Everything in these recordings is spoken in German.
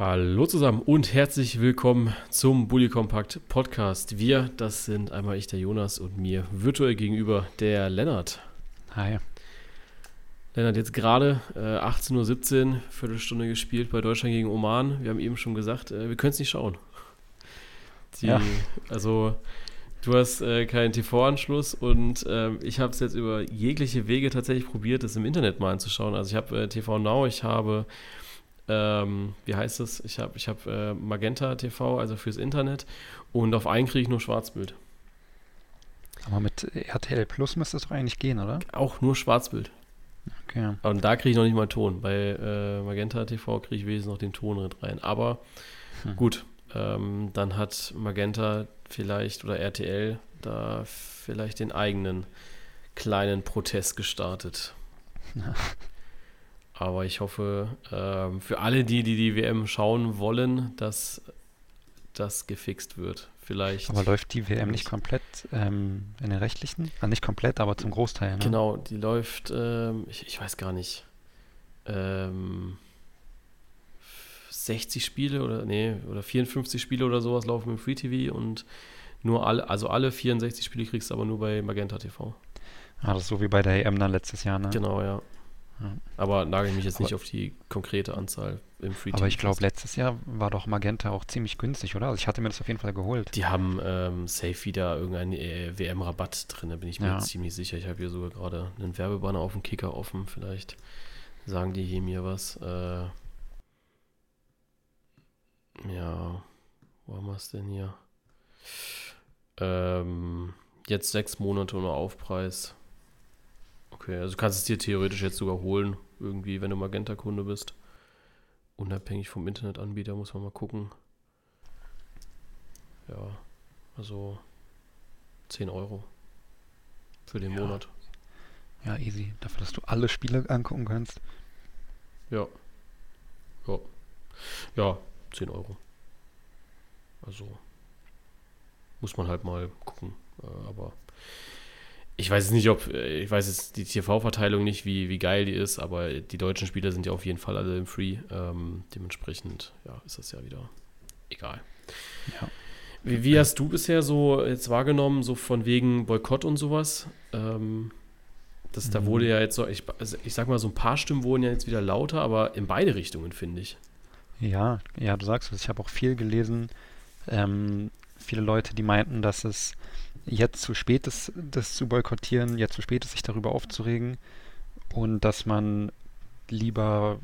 Hallo zusammen und herzlich willkommen zum Bully Compact Podcast. Wir, das sind einmal ich, der Jonas, und mir virtuell gegenüber der Lennart. Hi. Lennart, jetzt gerade äh, 18.17 Uhr, Viertelstunde gespielt bei Deutschland gegen Oman. Wir haben eben schon gesagt, äh, wir können es nicht schauen. Die, ja. Also, du hast äh, keinen TV-Anschluss und ähm, ich habe es jetzt über jegliche Wege tatsächlich probiert, das im Internet mal anzuschauen. Also, ich habe äh, TV Now, ich habe ähm, wie heißt es? Ich habe ich hab, äh, Magenta TV, also fürs Internet. Und auf einen kriege ich nur Schwarzbild. Aber mit RTL Plus müsste es doch eigentlich gehen, oder? Auch nur Schwarzbild. Okay. Und da kriege ich noch nicht mal Ton. Bei äh, Magenta TV kriege ich wenigstens noch den Ton rein. Aber hm. gut, ähm, dann hat Magenta vielleicht oder RTL da vielleicht den eigenen kleinen Protest gestartet. Aber ich hoffe, ähm, für alle, die, die die WM schauen wollen, dass das gefixt wird. Vielleicht. Aber läuft die WM nicht komplett ähm, in den rechtlichen? Also nicht komplett, aber zum Großteil. Ne? Genau, die läuft, ähm, ich, ich, weiß gar nicht, 60 ähm, Spiele oder nee, oder 54 Spiele oder sowas laufen im Free TV und nur alle, also alle 64 Spiele kriegst du aber nur bei Magenta TV. Ah, das ist so wie bei der EM dann letztes Jahr, ne? Genau, ja. Aber nagel mich jetzt aber, nicht auf die konkrete Anzahl im Free Aber ich glaube, letztes Jahr war doch Magenta auch ziemlich günstig, oder? Also ich hatte mir das auf jeden Fall geholt. Die haben ähm, safe wieder irgendeinen äh, WM-Rabatt drin, da bin ich mir ja. ziemlich sicher. Ich habe hier sogar gerade einen Werbebanner auf dem Kicker offen. Vielleicht sagen die hier mir was. Äh, ja, wo haben wir es denn hier? Ähm, jetzt sechs Monate ohne Aufpreis. Okay, also du kannst es dir theoretisch jetzt sogar holen, irgendwie, wenn du Magenta-Kunde bist. Unabhängig vom Internetanbieter muss man mal gucken. Ja, also 10 Euro für den ja. Monat. Ja, easy. Dafür, dass du alle Spiele angucken kannst. Ja. Ja. Ja, 10 Euro. Also muss man halt mal gucken. Äh, aber ich weiß es nicht, ob, äh, ich weiß jetzt die TV-Verteilung nicht, wie, wie geil die ist, aber die deutschen Spieler sind ja auf jeden Fall alle im Free. Ähm, dementsprechend, ja, ist das ja wieder egal. Ja. Wie, wie, hast du bisher so jetzt wahrgenommen, so von wegen Boykott und sowas? Ähm, das, mhm. Da wurde ja jetzt so, ich, also ich sag mal, so ein paar Stimmen wurden ja jetzt wieder lauter, aber in beide Richtungen, finde ich. Ja, ja, du sagst es. Ich habe auch viel gelesen. Ähm, viele Leute, die meinten, dass es jetzt zu spät ist, das zu boykottieren, jetzt zu spät ist, sich darüber aufzuregen und dass man lieber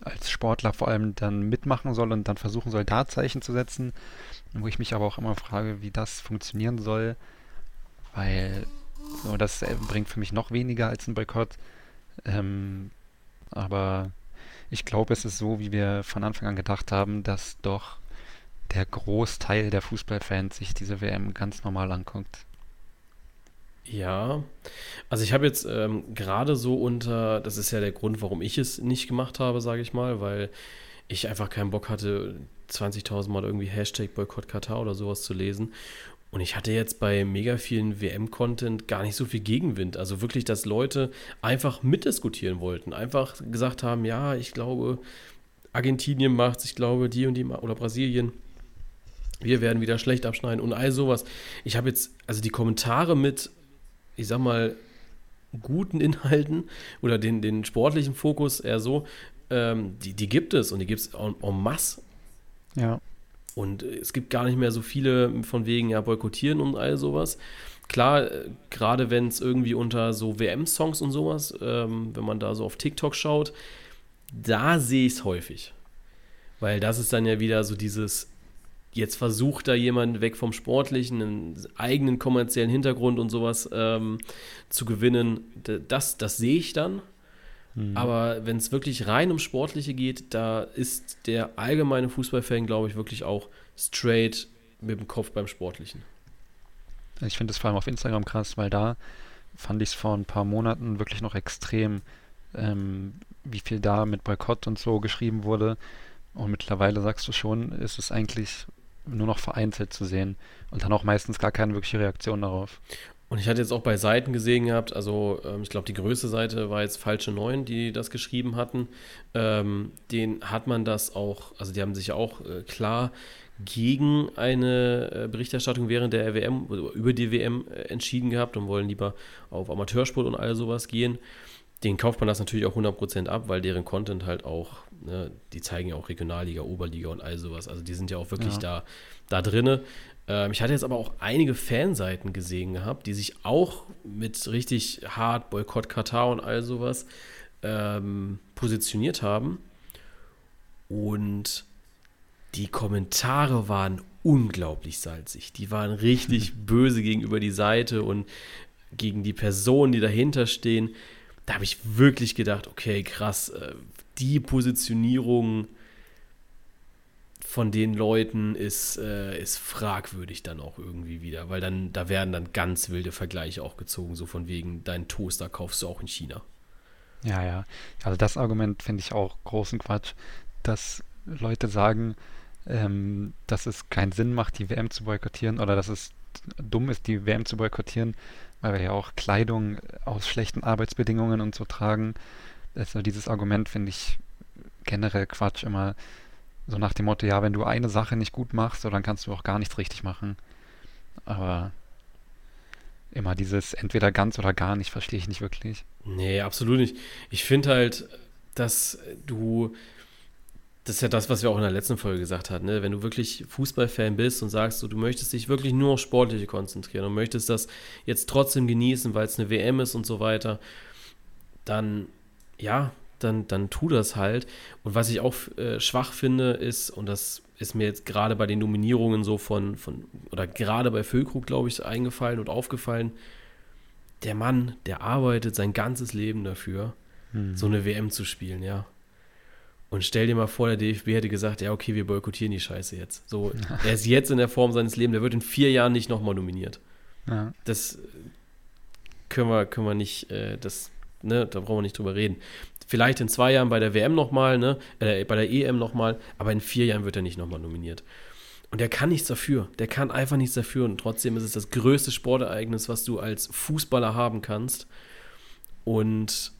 als Sportler vor allem dann mitmachen soll und dann versuchen soll, da Zeichen zu setzen, wo ich mich aber auch immer frage, wie das funktionieren soll, weil so, das äh, bringt für mich noch weniger als ein Boykott. Ähm, aber ich glaube, es ist so, wie wir von Anfang an gedacht haben, dass doch der Großteil der Fußballfans sich diese WM ganz normal anguckt. Ja, also ich habe jetzt ähm, gerade so unter, das ist ja der Grund, warum ich es nicht gemacht habe, sage ich mal, weil ich einfach keinen Bock hatte, 20.000 Mal irgendwie Hashtag Boykott Katar oder sowas zu lesen. Und ich hatte jetzt bei mega vielen WM-Content gar nicht so viel Gegenwind. Also wirklich, dass Leute einfach mitdiskutieren wollten. Einfach gesagt haben, ja, ich glaube, Argentinien macht's, ich glaube, die und die oder Brasilien wir werden wieder schlecht abschneiden und all sowas. Ich habe jetzt, also die Kommentare mit, ich sag mal, guten Inhalten oder den, den sportlichen Fokus eher so, ähm, die, die gibt es und die gibt es en, en masse. Ja. Und es gibt gar nicht mehr so viele von wegen ja boykottieren und all sowas. Klar, äh, gerade wenn es irgendwie unter so WM-Songs und sowas, ähm, wenn man da so auf TikTok schaut, da sehe ich es häufig. Weil das ist dann ja wieder so dieses, jetzt versucht da jemand weg vom Sportlichen, einen eigenen kommerziellen Hintergrund und sowas ähm, zu gewinnen, das, das sehe ich dann. Mhm. Aber wenn es wirklich rein um Sportliche geht, da ist der allgemeine Fußballfan, glaube ich, wirklich auch straight mit dem Kopf beim Sportlichen. Ich finde es vor allem auf Instagram krass, weil da fand ich es vor ein paar Monaten wirklich noch extrem, ähm, wie viel da mit Boykott und so geschrieben wurde. Und mittlerweile sagst du schon, ist es eigentlich nur noch vereinzelt zu sehen und dann auch meistens gar keine wirkliche Reaktion darauf. Und ich hatte jetzt auch bei Seiten gesehen gehabt, also ähm, ich glaube, die größte Seite war jetzt Falsche Neun, die das geschrieben hatten. Ähm, den hat man das auch, also die haben sich auch äh, klar gegen eine äh, Berichterstattung während der WM über die WM äh, entschieden gehabt und wollen lieber auf Amateursport und all sowas gehen. Den kauft man das natürlich auch 100% ab, weil deren Content halt auch, ne, die zeigen ja auch Regionalliga, Oberliga und all sowas. Also die sind ja auch wirklich ja. da, da drinne. Ähm, ich hatte jetzt aber auch einige Fanseiten gesehen gehabt, die sich auch mit richtig hart Boykott Katar und all sowas ähm, positioniert haben. Und die Kommentare waren unglaublich salzig. Die waren richtig böse gegenüber die Seite und gegen die Personen, die dahinter stehen. Da habe ich wirklich gedacht, okay, krass, äh, die Positionierung von den Leuten ist, äh, ist fragwürdig dann auch irgendwie wieder, weil dann, da werden dann ganz wilde Vergleiche auch gezogen, so von wegen, deinen Toaster kaufst du auch in China. Ja, ja. Also das Argument finde ich auch großen Quatsch, dass Leute sagen, ähm, dass es keinen Sinn macht, die WM zu boykottieren oder dass es dumm ist, die WM zu boykottieren, weil wir ja auch Kleidung aus schlechten Arbeitsbedingungen und so tragen. Also dieses Argument finde ich generell Quatsch immer so nach dem Motto, ja, wenn du eine Sache nicht gut machst, so, dann kannst du auch gar nichts richtig machen. Aber immer dieses entweder ganz oder gar nicht, verstehe ich nicht wirklich. Nee, absolut nicht. Ich finde halt, dass du, das ist ja das, was wir auch in der letzten Folge gesagt hatten, ne? wenn du wirklich Fußballfan bist und sagst, so, du möchtest dich wirklich nur auf Sportliche konzentrieren und möchtest das jetzt trotzdem genießen, weil es eine WM ist und so weiter, dann ja, dann, dann tu das halt. Und was ich auch äh, schwach finde, ist, und das ist mir jetzt gerade bei den Nominierungen so von, von oder gerade bei Füllkrug, glaube ich, eingefallen und aufgefallen, der Mann, der arbeitet sein ganzes Leben dafür, hm. so eine WM zu spielen, ja. Und stell dir mal vor, der DFB hätte gesagt, ja, okay, wir boykottieren die Scheiße jetzt. So, er ist jetzt in der Form seines Lebens, der wird in vier Jahren nicht nochmal nominiert. Ja. Das können wir, können wir nicht, äh, das, ne, da brauchen wir nicht drüber reden. Vielleicht in zwei Jahren bei der WM nochmal, ne? Äh, bei der EM nochmal, aber in vier Jahren wird er nicht nochmal nominiert. Und der kann nichts dafür. Der kann einfach nichts dafür. Und trotzdem ist es das größte Sportereignis, was du als Fußballer haben kannst. Und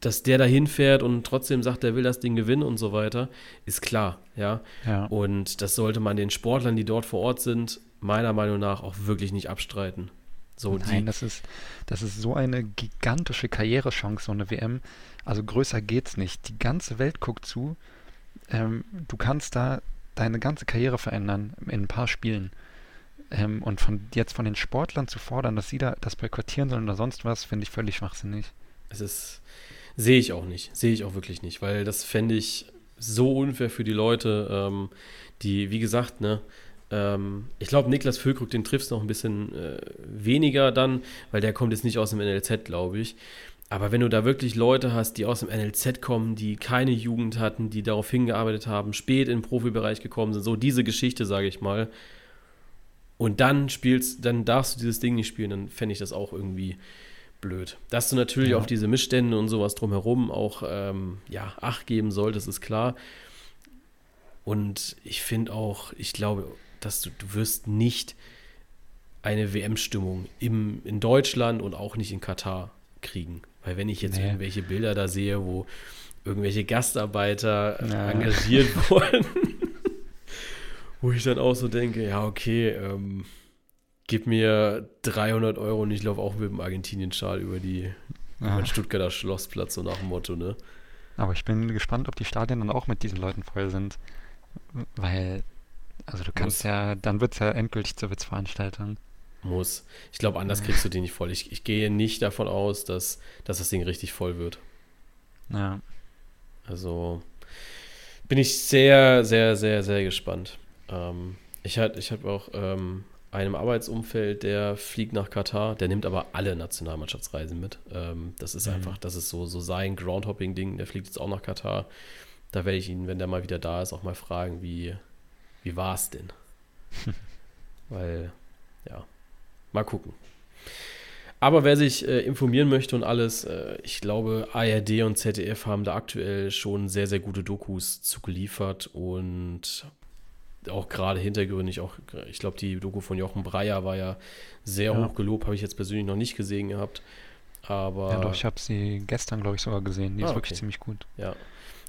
dass der da hinfährt und trotzdem sagt, er will das Ding gewinnen und so weiter, ist klar, ja? ja. Und das sollte man den Sportlern, die dort vor Ort sind, meiner Meinung nach auch wirklich nicht abstreiten. So, Nein, das ist, das ist so eine gigantische Karrierechance, so eine WM. Also größer geht's nicht. Die ganze Welt guckt zu. Ähm, du kannst da deine ganze Karriere verändern in ein paar Spielen. Ähm, und von jetzt von den Sportlern zu fordern, dass sie da das boykottieren sollen oder sonst was, finde ich völlig schwachsinnig. Es ist, sehe ich auch nicht, sehe ich auch wirklich nicht, weil das fände ich so unfair für die Leute, ähm, die, wie gesagt, ne, ähm, ich glaube, Niklas Füllkrug, den triffst noch ein bisschen äh, weniger dann, weil der kommt jetzt nicht aus dem NLZ, glaube ich. Aber wenn du da wirklich Leute hast, die aus dem NLZ kommen, die keine Jugend hatten, die darauf hingearbeitet haben, spät in den Profibereich gekommen sind, so diese Geschichte, sage ich mal, und dann spielst, dann darfst du dieses Ding nicht spielen, dann fände ich das auch irgendwie blöd. Dass du natürlich ja. auf diese Missstände und sowas drumherum auch ähm, ja, Acht geben solltest, ist klar. Und ich finde auch, ich glaube, dass du, du wirst nicht eine WM-Stimmung in Deutschland und auch nicht in Katar kriegen. Weil wenn ich jetzt nee. irgendwelche Bilder da sehe, wo irgendwelche Gastarbeiter ja. engagiert wurden, wo ich dann auch so denke, ja, okay, ähm, gib mir 300 Euro und ich laufe auch mit dem Argentinien-Schal über, die, ja. über den Stuttgarter Schlossplatz, so nach dem Motto, ne? Aber ich bin gespannt, ob die Stadien dann auch mit diesen Leuten voll sind. Weil, also du kannst Muss. ja, dann wird es ja endgültig zur Witzveranstaltung. Muss. Ich glaube, anders kriegst du die nicht voll. Ich, ich gehe nicht davon aus, dass, dass das Ding richtig voll wird. Ja. Also bin ich sehr, sehr, sehr, sehr gespannt. Ähm, ich habe ich hab auch ähm, einem Arbeitsumfeld, der fliegt nach Katar, der nimmt aber alle Nationalmannschaftsreisen mit. Ähm, das ist mhm. einfach, das ist so, so sein Groundhopping-Ding, der fliegt jetzt auch nach Katar. Da werde ich ihn, wenn der mal wieder da ist, auch mal fragen, wie, wie war es denn? Weil, ja, Mal gucken. Aber wer sich äh, informieren möchte und alles, äh, ich glaube, ARD und ZDF haben da aktuell schon sehr, sehr gute Dokus zugeliefert und auch gerade hintergründig, auch, ich glaube, die Doku von Jochen Breyer war ja sehr ja. hoch gelobt, habe ich jetzt persönlich noch nicht gesehen gehabt. Aber. Ja, doch, ich habe sie gestern, glaube ich, sogar gesehen. Die ah, ist wirklich okay. ziemlich gut. Ja.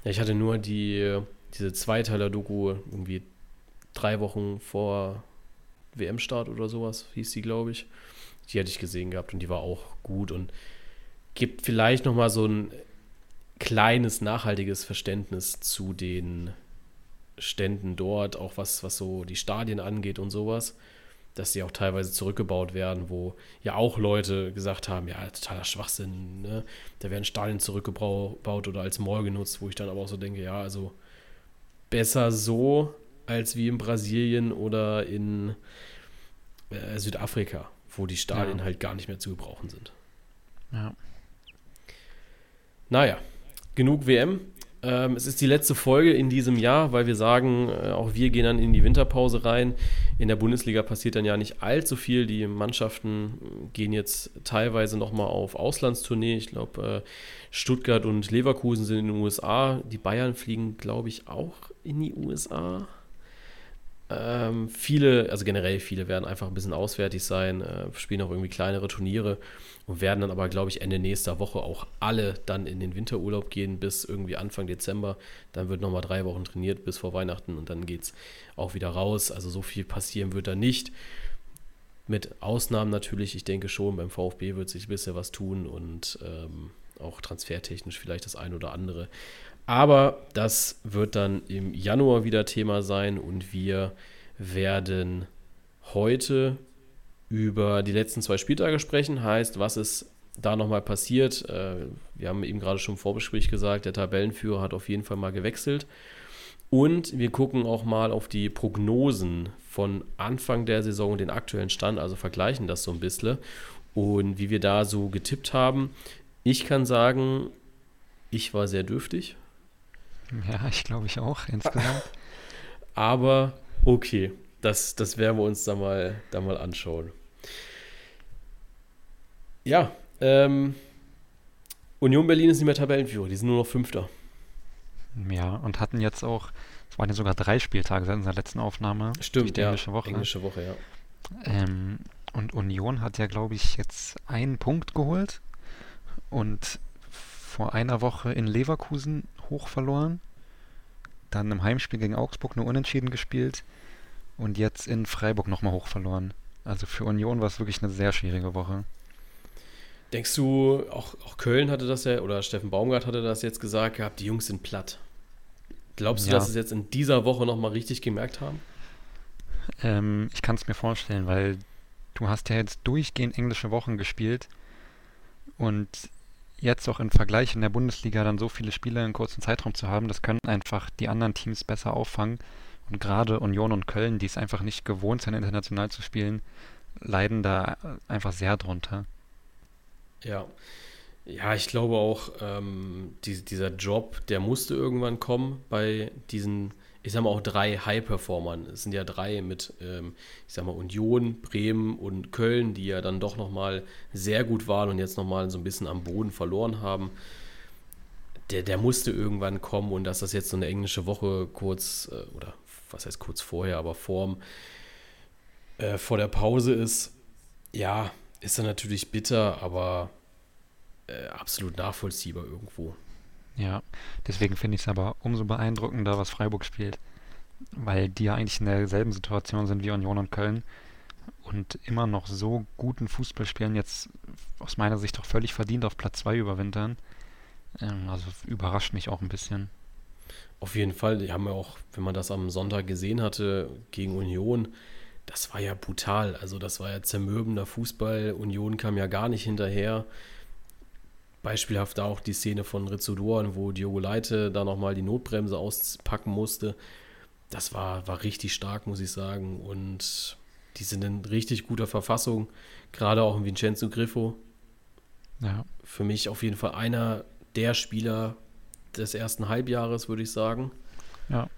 ja. Ich hatte nur die, diese Zweiteiler-Doku irgendwie drei Wochen vor WM-Start oder sowas, hieß die, glaube ich. Die hatte ich gesehen gehabt und die war auch gut und gibt vielleicht nochmal so ein kleines, nachhaltiges Verständnis zu den Ständen dort, auch was, was so die Stadien angeht und sowas, dass die auch teilweise zurückgebaut werden, wo ja auch Leute gesagt haben, ja, totaler Schwachsinn, ne? da werden Stadien zurückgebaut oder als Mall genutzt, wo ich dann aber auch so denke, ja, also besser so als wie in Brasilien oder in äh, Südafrika, wo die Stadien ja. halt gar nicht mehr zu gebrauchen sind. Ja. Naja, genug WM. Ähm, es ist die letzte Folge in diesem Jahr, weil wir sagen, äh, auch wir gehen dann in die Winterpause rein. In der Bundesliga passiert dann ja nicht allzu viel. Die Mannschaften gehen jetzt teilweise nochmal auf Auslandstournee. Ich glaube, äh, Stuttgart und Leverkusen sind in den USA. Die Bayern fliegen, glaube ich, auch in die USA. Ähm, viele, also generell viele werden einfach ein bisschen auswärtig sein, äh, spielen auch irgendwie kleinere Turniere und werden dann aber, glaube ich, Ende nächster Woche auch alle dann in den Winterurlaub gehen bis irgendwie Anfang Dezember. Dann wird nochmal drei Wochen trainiert bis vor Weihnachten und dann geht es auch wieder raus. Also so viel passieren wird da nicht. Mit Ausnahmen natürlich, ich denke schon, beim VfB wird sich ein bisschen was tun und ähm, auch transfertechnisch vielleicht das ein oder andere. Aber das wird dann im Januar wieder Thema sein und wir werden heute über die letzten zwei Spieltage sprechen. Heißt, was ist da nochmal passiert? Äh, wir haben eben gerade schon im Vorbesprich gesagt, der Tabellenführer hat auf jeden Fall mal gewechselt. Und wir gucken auch mal auf die Prognosen von Anfang der Saison, den aktuellen Stand, also vergleichen das so ein bisschen und wie wir da so getippt haben. Ich kann sagen, ich war sehr dürftig. Ja, ich glaube ich auch insgesamt. Aber okay, das, das werden wir uns da mal, da mal anschauen. Ja, ähm, Union Berlin ist nicht mehr Tabellenführer, die sind nur noch Fünfter. Ja, und hatten jetzt auch, es waren ja sogar drei Spieltage seit unserer letzten Aufnahme. Stimmt, die ja. Englische Woche. Englische Woche, ja. Ähm, und Union hat ja, glaube ich, jetzt einen Punkt geholt und vor einer Woche in Leverkusen hoch verloren. Dann im Heimspiel gegen Augsburg nur unentschieden gespielt und jetzt in Freiburg nochmal hoch verloren. Also für Union war es wirklich eine sehr schwierige Woche. Denkst du, auch, auch Köln hatte das ja, oder Steffen Baumgart hatte das jetzt gesagt gehabt, die Jungs sind platt. Glaubst du, ja. dass sie es jetzt in dieser Woche nochmal richtig gemerkt haben? Ähm, ich kann es mir vorstellen, weil du hast ja jetzt durchgehend englische Wochen gespielt und jetzt auch im Vergleich in der Bundesliga dann so viele Spiele in kurzen Zeitraum zu haben, das können einfach die anderen Teams besser auffangen. Und gerade Union und Köln, die es einfach nicht gewohnt sind, international zu spielen, leiden da einfach sehr drunter. Ja. Ja, ich glaube auch, ähm, die, dieser Job, der musste irgendwann kommen bei diesen ich sag mal, auch drei High-Performern. Es sind ja drei mit, ähm, ich sag mal, Union, Bremen und Köln, die ja dann doch nochmal sehr gut waren und jetzt nochmal so ein bisschen am Boden verloren haben. Der, der musste irgendwann kommen und dass das jetzt so eine englische Woche kurz, äh, oder was heißt kurz vorher, aber vorm, äh, vor der Pause ist, ja, ist dann natürlich bitter, aber äh, absolut nachvollziehbar irgendwo. Ja, deswegen finde ich es aber umso beeindruckender, was Freiburg spielt. Weil die ja eigentlich in derselben Situation sind wie Union und Köln und immer noch so guten Fußball spielen, jetzt aus meiner Sicht auch völlig verdient auf Platz 2 überwintern. Ähm, also überrascht mich auch ein bisschen. Auf jeden Fall, die haben ja auch, wenn man das am Sonntag gesehen hatte gegen Union, das war ja brutal. Also das war ja zermürbender Fußball. Union kam ja gar nicht hinterher. Beispielhaft auch die Szene von Rizzodoren, wo Diogo Leite da nochmal die Notbremse auspacken musste. Das war, war richtig stark, muss ich sagen. Und die sind in richtig guter Verfassung. Gerade auch in Vincenzo Griffo. Ja. Für mich auf jeden Fall einer der Spieler des ersten Halbjahres, würde ich sagen. Ja.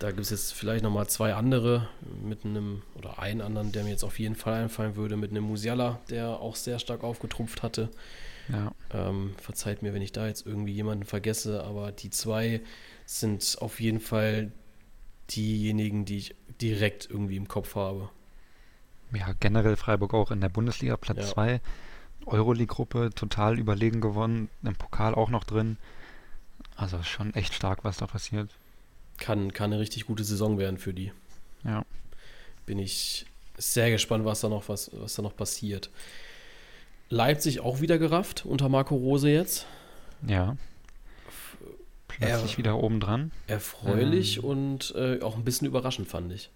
Da gibt es jetzt vielleicht nochmal zwei andere mit einem, oder einen anderen, der mir jetzt auf jeden Fall einfallen würde, mit einem Musiala, der auch sehr stark aufgetrumpft hatte. Ja. Ähm, verzeiht mir, wenn ich da jetzt irgendwie jemanden vergesse, aber die zwei sind auf jeden Fall diejenigen, die ich direkt irgendwie im Kopf habe. Ja, generell Freiburg auch in der Bundesliga Platz 2. Ja. Euroleague-Gruppe total überlegen gewonnen, im Pokal auch noch drin. Also schon echt stark, was da passiert. Kann, kann eine richtig gute Saison werden für die. Ja. Bin ich sehr gespannt, was da noch, was, was da noch passiert. Leipzig auch wieder gerafft unter Marco Rose jetzt. Ja. Plötzlich er, wieder oben dran. Erfreulich ähm, und äh, auch ein bisschen überraschend, fand ich.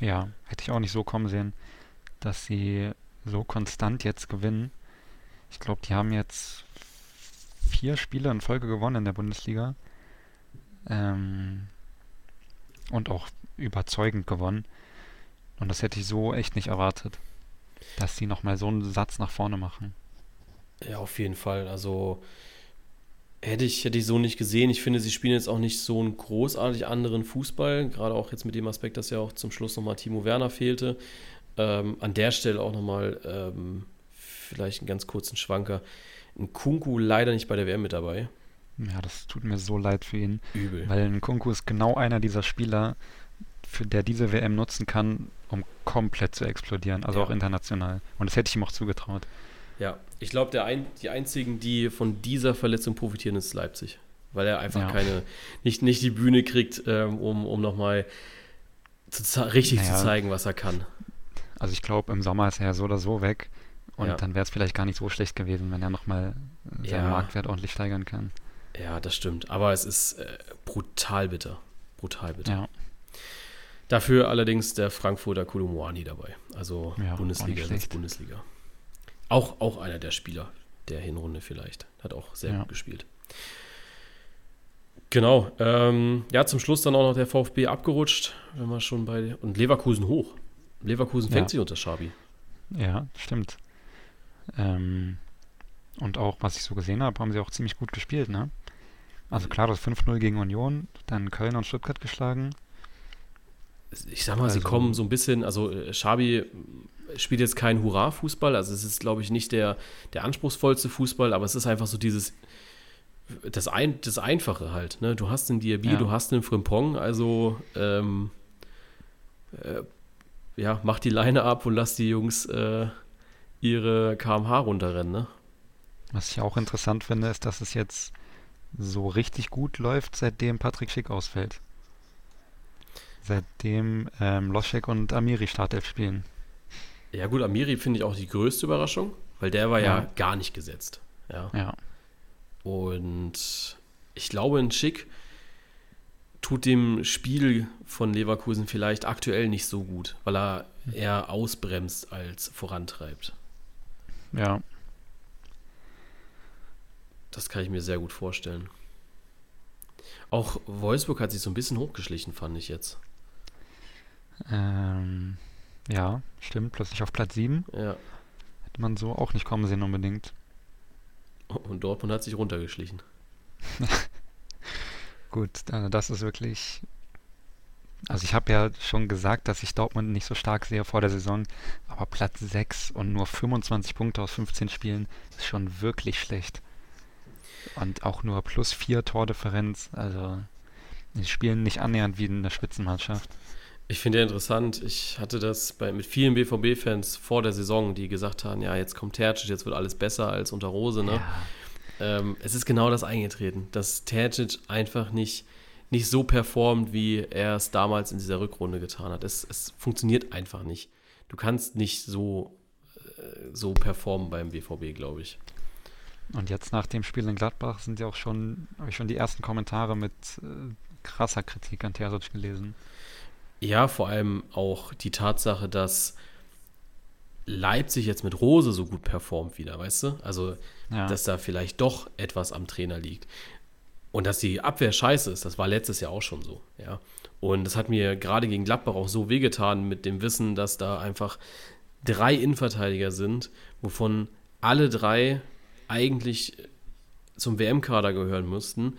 Ja, hätte ich auch nicht so kommen sehen, dass sie so konstant jetzt gewinnen. Ich glaube, die haben jetzt vier Spiele in Folge gewonnen in der Bundesliga. Ähm, und auch überzeugend gewonnen. Und das hätte ich so echt nicht erwartet, dass sie nochmal so einen Satz nach vorne machen. Ja, auf jeden Fall. Also hätte ich, hätte ich so nicht gesehen. Ich finde, sie spielen jetzt auch nicht so einen großartig anderen Fußball. Gerade auch jetzt mit dem Aspekt, dass ja auch zum Schluss nochmal Timo Werner fehlte. Ähm, an der Stelle auch nochmal ähm, vielleicht einen ganz kurzen Schwanker. Ein Kunku leider nicht bei der WM mit dabei. Ja, das tut mir so leid für ihn. Übel. Weil ein Kunku ist genau einer dieser Spieler, für der diese WM nutzen kann, um komplett zu explodieren, also ja. auch international. Und das hätte ich ihm auch zugetraut. Ja, ich glaube, ein, die einzigen, die von dieser Verletzung profitieren, ist Leipzig. Weil er einfach ja. keine, nicht, nicht die Bühne kriegt, ähm, um, um nochmal richtig naja. zu zeigen, was er kann. Also ich glaube, im Sommer ist er ja so oder so weg. Und ja. dann wäre es vielleicht gar nicht so schlecht gewesen, wenn er nochmal seinen ja. Marktwert ordentlich steigern kann. Ja, das stimmt. Aber es ist äh, brutal bitter. Brutal bitter. Ja. Dafür allerdings der Frankfurter Kolomoani dabei. Also ja, Bundesliga ist Bundesliga. Auch, auch einer der Spieler der Hinrunde vielleicht. Hat auch sehr ja. gut gespielt. Genau. Ähm, ja, zum Schluss dann auch noch der VfB abgerutscht, wenn wir schon bei. Und Leverkusen hoch. Leverkusen fängt ja. sich unter Schabi. Ja, stimmt. Ähm, und auch, was ich so gesehen habe, haben sie auch ziemlich gut gespielt, ne? Also klar, das 5-0 gegen Union, dann Köln und Stuttgart geschlagen. Ich sag mal, also, sie kommen so ein bisschen, also Schabi spielt jetzt keinen Hurra-Fußball, also es ist, glaube ich, nicht der, der anspruchsvollste Fußball, aber es ist einfach so dieses, das, ein, das Einfache halt. Ne? Du hast einen Diaby, ja. du hast einen Frimpong, also ähm, äh, ja, mach die Leine ab und lass die Jungs äh, ihre KMH runterrennen. Ne? Was ich auch interessant finde, ist, dass es jetzt so richtig gut läuft, seitdem Patrick Schick ausfällt. Seitdem ähm, Loschek und Amiri Startelf spielen. Ja, gut, Amiri finde ich auch die größte Überraschung, weil der war ja, ja gar nicht gesetzt. Ja. ja. Und ich glaube, ein Schick tut dem Spiel von Leverkusen vielleicht aktuell nicht so gut, weil er eher ausbremst als vorantreibt. Ja. Das kann ich mir sehr gut vorstellen. Auch Wolfsburg hat sich so ein bisschen hochgeschlichen, fand ich jetzt. Ähm, ja, stimmt. Plötzlich auf Platz 7. Ja. Hätte man so auch nicht kommen sehen unbedingt. Und Dortmund hat sich runtergeschlichen. Gut, das ist wirklich. Also ich habe ja schon gesagt, dass ich Dortmund nicht so stark sehe vor der Saison, aber Platz 6 und nur 25 Punkte aus 15 Spielen ist schon wirklich schlecht. Und auch nur plus 4 Tordifferenz, also die spielen nicht annähernd wie in der Spitzenmannschaft. Ich finde ja interessant, ich hatte das bei, mit vielen BVB-Fans vor der Saison, die gesagt haben, ja, jetzt kommt Tercic, jetzt wird alles besser als unter Rose. Ne? Ja. Ähm, es ist genau das eingetreten, dass Tercic einfach nicht, nicht so performt, wie er es damals in dieser Rückrunde getan hat. Es, es funktioniert einfach nicht. Du kannst nicht so, äh, so performen beim BVB, glaube ich. Und jetzt nach dem Spiel in Gladbach sind ja auch schon, habe ich schon die ersten Kommentare mit äh, krasser Kritik an Terzic gelesen. Ja, vor allem auch die Tatsache, dass Leipzig jetzt mit Rose so gut performt wieder, weißt du? Also, ja. dass da vielleicht doch etwas am Trainer liegt. Und dass die Abwehr scheiße ist, das war letztes Jahr auch schon so, ja. Und das hat mir gerade gegen Gladbach auch so wehgetan mit dem Wissen, dass da einfach drei Innenverteidiger sind, wovon alle drei eigentlich zum WM-Kader gehören müssten.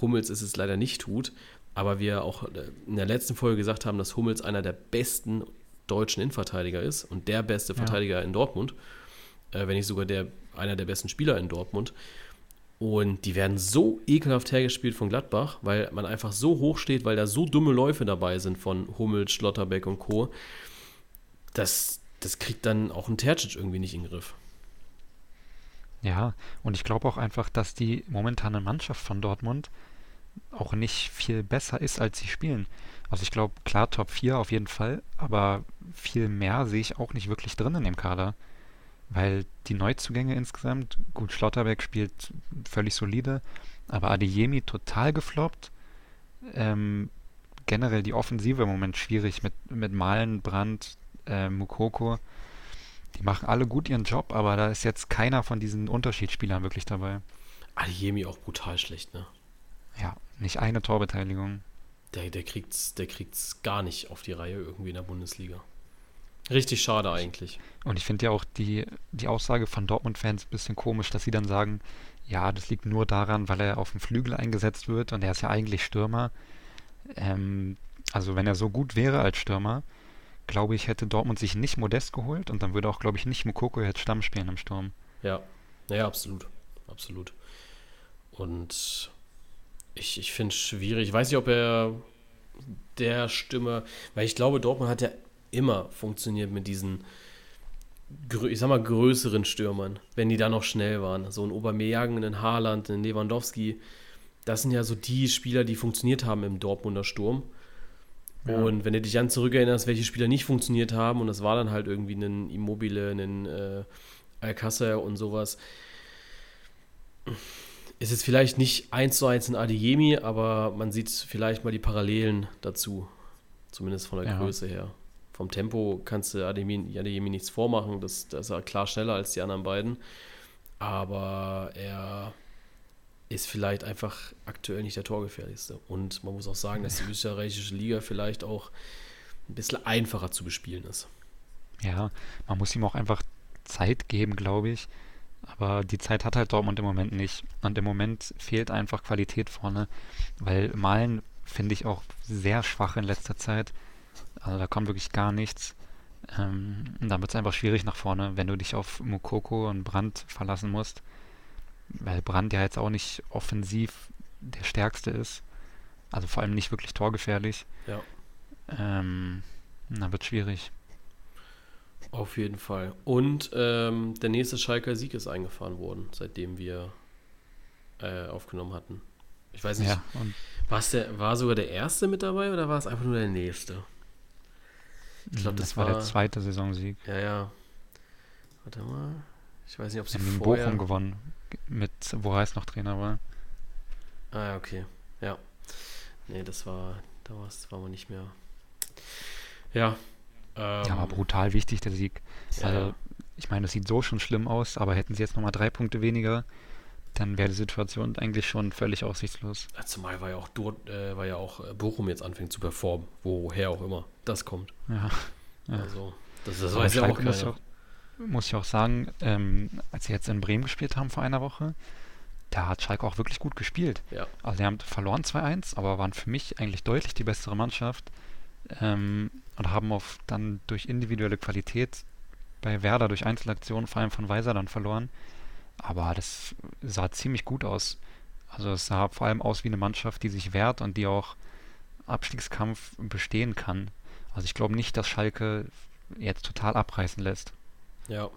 Hummels ist es leider nicht tut aber wir auch in der letzten Folge gesagt haben, dass Hummels einer der besten deutschen Innenverteidiger ist und der beste Verteidiger ja. in Dortmund, äh, wenn nicht sogar der, einer der besten Spieler in Dortmund. Und die werden so ekelhaft hergespielt von Gladbach, weil man einfach so hoch steht, weil da so dumme Läufe dabei sind von Hummel, Schlotterbeck und Co. Das, das kriegt dann auch ein Tercic irgendwie nicht in den Griff. Ja, und ich glaube auch einfach, dass die momentane Mannschaft von Dortmund auch nicht viel besser ist, als sie spielen. Also ich glaube, klar, Top 4 auf jeden Fall, aber viel mehr sehe ich auch nicht wirklich drin in dem Kader. Weil die Neuzugänge insgesamt, gut, Schlotterbeck spielt völlig solide, aber Adeyemi total gefloppt. Ähm, generell die Offensive im Moment schwierig mit, mit Malen, Brandt, äh, Mukoko. Die machen alle gut ihren Job, aber da ist jetzt keiner von diesen Unterschiedsspielern wirklich dabei. Adeyemi auch brutal schlecht, ne? Ja, nicht eine Torbeteiligung. Der, der kriegt's, der kriegt's gar nicht auf die Reihe irgendwie in der Bundesliga. Richtig schade eigentlich. Und ich finde ja auch die, die Aussage von Dortmund-Fans ein bisschen komisch, dass sie dann sagen, ja, das liegt nur daran, weil er auf dem Flügel eingesetzt wird und er ist ja eigentlich Stürmer. Ähm, also wenn er so gut wäre als Stürmer, glaube ich, hätte Dortmund sich nicht Modest geholt und dann würde auch, glaube ich, nicht Mukoko jetzt Stamm spielen im Sturm. Ja, ja, absolut. Absolut. Und ich, ich finde es schwierig. Ich weiß nicht, ob er der Stimme, weil ich glaube, Dortmund hat ja immer funktioniert mit diesen, ich sag mal, größeren Stürmern, wenn die da noch schnell waren. So ein Aubameyang, ein Haaland, ein Lewandowski. Das sind ja so die Spieler, die funktioniert haben im Dortmunder Sturm. Ja. Und wenn du dich dann zurückerinnerst, welche Spieler nicht funktioniert haben, und das war dann halt irgendwie ein Immobile, ein äh, Alcázar und sowas, ist es vielleicht nicht eins zu eins ein Adeyemi, aber man sieht vielleicht mal die Parallelen dazu. Zumindest von der ja. Größe her. Vom Tempo kannst du Adeyemi, Adeyemi nichts vormachen. Das, das ist er klar schneller als die anderen beiden. Aber er ist vielleicht einfach aktuell nicht der Torgefährlichste. Und man muss auch sagen, dass die österreichische Liga vielleicht auch ein bisschen einfacher zu bespielen ist. Ja, man muss ihm auch einfach Zeit geben, glaube ich. Aber die Zeit hat halt Dortmund im Moment nicht. Und im Moment fehlt einfach Qualität vorne, weil Malen finde ich auch sehr schwach in letzter Zeit. Also da kommt wirklich gar nichts. Ähm, und dann wird es einfach schwierig nach vorne, wenn du dich auf Mukoko und Brandt verlassen musst. Weil Brandt ja jetzt auch nicht offensiv der stärkste ist. Also vor allem nicht wirklich torgefährlich. Ja. Ähm, dann wird es schwierig. Auf jeden Fall. Und ähm, der nächste Schalker Sieg ist eingefahren worden, seitdem wir äh, aufgenommen hatten. Ich weiß nicht, ja, der, war sogar der erste mit dabei oder war es einfach nur der nächste? Ich glaube, das, das, war der zweite Saisonsieg. Ja, ja. Warte mal. Ich weiß nicht, ob sie in vorher... Bochum gewonnen, mit wo Reis noch Trainer war. Ah, ja, okay. Ja. Nee, das war, da war man nicht mehr. Ja, ähm, ja, aber brutal wichtig, der Sieg. Ja. Also, ich meine, das sieht so schon schlimm aus, aber hätten sie jetzt nochmal drei Punkte weniger, dann wäre die Situation eigentlich schon völlig aussichtslos. Zumal war ja auch dort, äh, war ja auch äh, Bochum jetzt anfängt zu performen, woher auch immer das kommt. Ja. ja. Also, das, das weiß ja auch keiner. Muss, auch, muss ich auch sagen, ähm, als sie jetzt in Bremen gespielt haben vor einer Woche, da hat Schalke auch wirklich gut gespielt. Ja. Also, sie haben verloren 2-1, aber waren für mich eigentlich deutlich die bessere Mannschaft. Ähm, und haben auf dann durch individuelle Qualität bei Werder durch Einzelaktionen, vor allem von Weiser, dann verloren. Aber das sah ziemlich gut aus. Also es sah vor allem aus wie eine Mannschaft, die sich wehrt und die auch Abstiegskampf bestehen kann. Also ich glaube nicht, dass Schalke jetzt total abreißen lässt. Ja,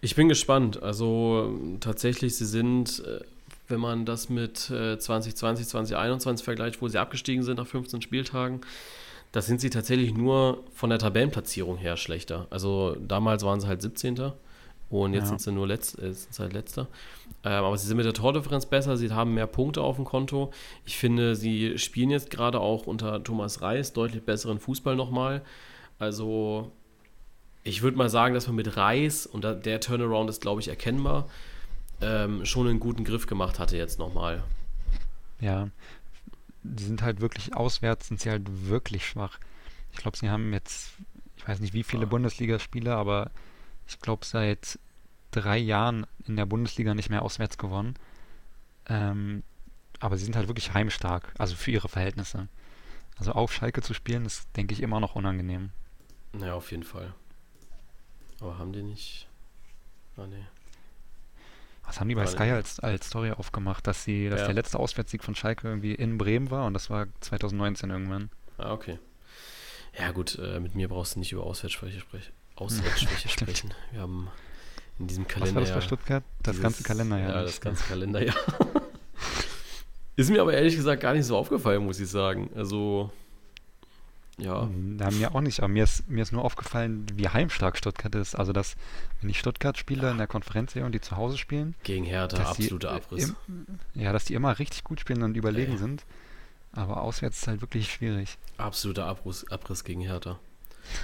ich bin gespannt. Also tatsächlich, sie sind, äh, wenn man das mit 2020, äh, 2021 vergleicht, wo sie abgestiegen sind nach 15 Spieltagen, da sind sie tatsächlich nur von der Tabellenplatzierung her schlechter. Also damals waren sie halt 17. Und jetzt ja. sind sie nur Letz äh, sind sie halt letzter. Ähm, aber sie sind mit der Tordifferenz besser, sie haben mehr Punkte auf dem Konto. Ich finde, sie spielen jetzt gerade auch unter Thomas Reis deutlich besseren Fußball nochmal. Also ich würde mal sagen, dass man mit Reis, und der Turnaround ist, glaube ich, erkennbar, ähm, schon einen guten Griff gemacht hatte jetzt nochmal. Ja, die sind halt wirklich auswärts, sind sie halt wirklich schwach. Ich glaube, sie haben jetzt, ich weiß nicht wie viele ah. Bundesligaspiele, aber ich glaube seit drei Jahren in der Bundesliga nicht mehr auswärts gewonnen. Ähm, aber sie sind halt wirklich heimstark, also für ihre Verhältnisse. Also auf Schalke zu spielen, ist, denke ich, immer noch unangenehm. Naja, auf jeden Fall. Aber haben die nicht. Ah, nee. Was haben die bei Sky als, als Story aufgemacht, dass sie, dass ja. der letzte Auswärtssieg von Schalke irgendwie in Bremen war und das war 2019 irgendwann. Ah, okay. Ja, gut, äh, mit mir brauchst du nicht über Auswärtsschwäche, sprech Auswärtsschwäche sprechen. Wir haben in diesem Kalender. Was war das bei Stuttgart? Das dieses, ganze Kalenderjahr. Ja, das ganze Kalenderjahr. Ist mir aber ehrlich gesagt gar nicht so aufgefallen, muss ich sagen. Also, ja. Na, mir auch nicht, aber mir ist, mir ist nur aufgefallen, wie heimstark Stuttgart ist. Also, dass, wenn ich Stuttgart spiele ja. in der Konferenz und die zu Hause spielen. Gegen Hertha, absoluter Abriss. Im, ja, dass die immer richtig gut spielen und überlegen ja. sind. Aber auswärts ist halt wirklich schwierig. Absoluter Abriss, Abriss gegen Hertha.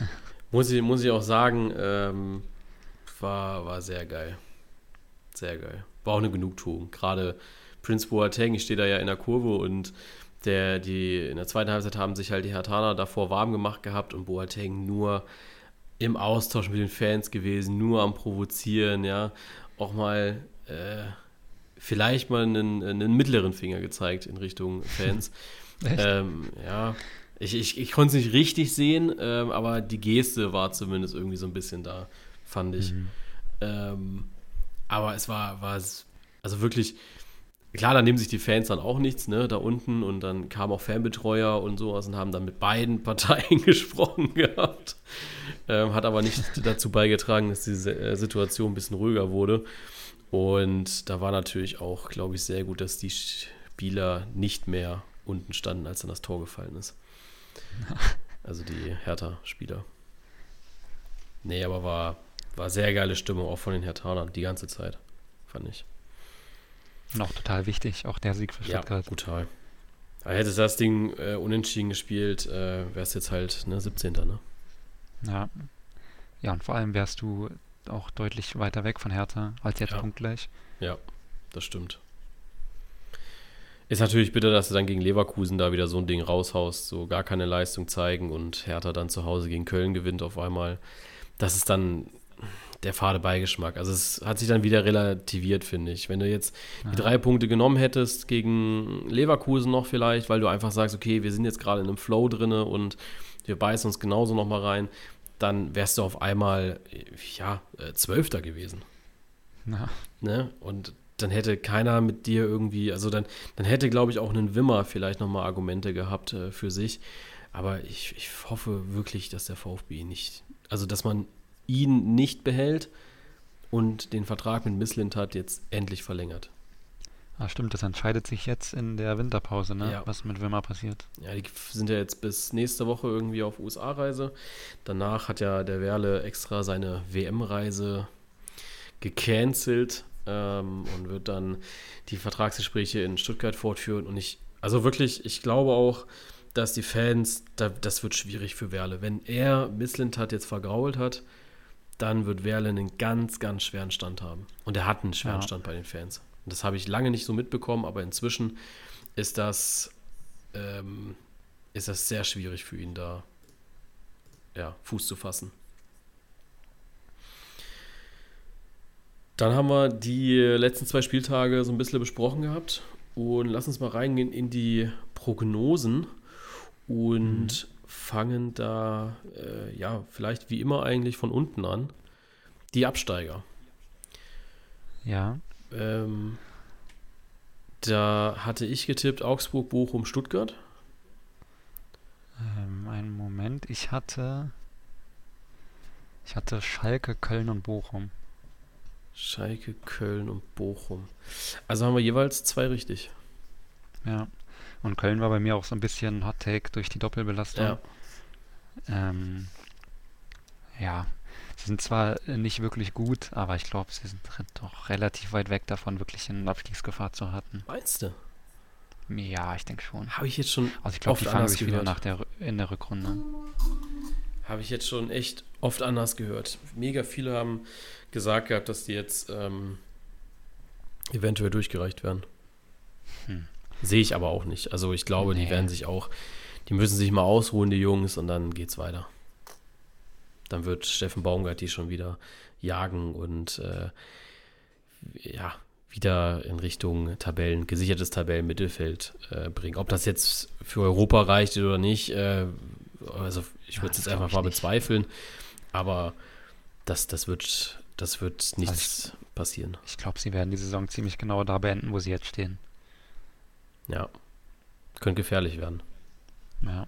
muss, ich, muss ich auch sagen, ähm, war, war sehr geil. Sehr geil. War auch eine Genugtuung. Gerade Prince Boateng, ich stehe da ja in der Kurve und der, die in der zweiten Halbzeit haben sich halt die Hertaner davor warm gemacht gehabt und Boateng nur im Austausch mit den Fans gewesen, nur am Provozieren, ja. Auch mal äh, vielleicht mal einen, einen, mittleren Finger gezeigt in Richtung Fans. ähm, ja, ich, ich, ich konnte es nicht richtig sehen, ähm, aber die Geste war zumindest irgendwie so ein bisschen da, fand ich. Mhm. Ähm, aber es war, war also wirklich, klar, da nehmen sich die Fans dann auch nichts, ne, da unten und dann kamen auch Fanbetreuer und sowas und haben dann mit beiden Parteien gesprochen gehabt. Ähm, hat aber nicht dazu beigetragen, dass die äh, Situation ein bisschen ruhiger wurde. Und da war natürlich auch, glaube ich, sehr gut, dass die Spieler nicht mehr unten standen, als dann das Tor gefallen ist. Also die Hertha-Spieler. Nee, aber war, war sehr geile Stimmung, auch von den Herthanern, die ganze Zeit, fand ich. Noch total wichtig, auch der Sieg für Stuttgart. Ja, total. Aber hättest das Ding äh, unentschieden gespielt, äh, wärst jetzt halt ne, 17. Ne? Ja. Ja, und vor allem wärst du auch deutlich weiter weg von Hertha als jetzt ja. punktgleich. Ja, das stimmt. Ist natürlich bitter, dass du dann gegen Leverkusen da wieder so ein Ding raushaust, so gar keine Leistung zeigen und Hertha dann zu Hause gegen Köln gewinnt auf einmal. Das ist dann der fade Beigeschmack. Also es hat sich dann wieder relativiert, finde ich. Wenn du jetzt die drei Punkte genommen hättest gegen Leverkusen noch vielleicht, weil du einfach sagst, okay, wir sind jetzt gerade in einem Flow drinne und wir beißen uns genauso nochmal rein, dann wärst du auf einmal, ja, äh, Zwölfter gewesen. Na. Ne? Und dann hätte keiner mit dir irgendwie, also dann, dann hätte, glaube ich, auch ein Wimmer vielleicht nochmal Argumente gehabt äh, für sich. Aber ich, ich hoffe wirklich, dass der VfB nicht, also dass man ihn nicht behält und den Vertrag mit Misslind hat jetzt endlich verlängert. Ah, stimmt, das entscheidet sich jetzt in der Winterpause, ne? Ja. was mit Wimmer passiert. Ja, die sind ja jetzt bis nächste Woche irgendwie auf USA-Reise. Danach hat ja der Werle extra seine WM-Reise gecancelt ähm, und wird dann die Vertragsgespräche in Stuttgart fortführen. Und ich, also wirklich, ich glaube auch, dass die Fans, da, das wird schwierig für Werle. Wenn er Misslintat jetzt vergrault hat, dann wird Werle einen ganz, ganz schweren Stand haben. Und er hat einen schweren ja. Stand bei den Fans. Und das habe ich lange nicht so mitbekommen, aber inzwischen ist das, ähm, ist das sehr schwierig für ihn da ja, Fuß zu fassen. Dann haben wir die letzten zwei Spieltage so ein bisschen besprochen gehabt und lass uns mal reingehen in die Prognosen und mhm. Fangen da, äh, ja, vielleicht wie immer eigentlich von unten an. Die Absteiger. Ja. Ähm, da hatte ich getippt Augsburg, Bochum, Stuttgart. Ähm, einen Moment, ich hatte. Ich hatte Schalke, Köln und Bochum. Schalke, Köln und Bochum. Also haben wir jeweils zwei richtig. Ja. Und Köln war bei mir auch so ein bisschen Hot Take durch die Doppelbelastung. Ja. Ähm, ja. Sie sind zwar nicht wirklich gut, aber ich glaube, sie sind doch relativ weit weg davon, wirklich eine Abstiegsgefahr zu hatten. Meinst du? Ja, ich denke schon. Habe ich jetzt schon. Also ich glaube, die fangen sich wieder nach der, in der Rückrunde. Habe ich jetzt schon echt oft anders gehört. Mega viele haben gesagt gehabt, dass die jetzt ähm, eventuell durchgereicht werden. Hm. Sehe ich aber auch nicht. Also ich glaube, nee. die werden sich auch, die müssen sich mal ausruhen, die Jungs, und dann geht's weiter. Dann wird Steffen Baumgart die schon wieder jagen und äh, ja, wieder in Richtung Tabellen, gesichertes Tabellenmittelfeld äh, bringen. Ob das jetzt für Europa reicht oder nicht, äh, also ich würde es jetzt einfach mal bezweifeln, aber das, das wird das wird nichts also ich, passieren. Ich glaube, sie werden die Saison ziemlich genau da beenden, wo sie jetzt stehen. Ja. Könnte gefährlich werden. Ja.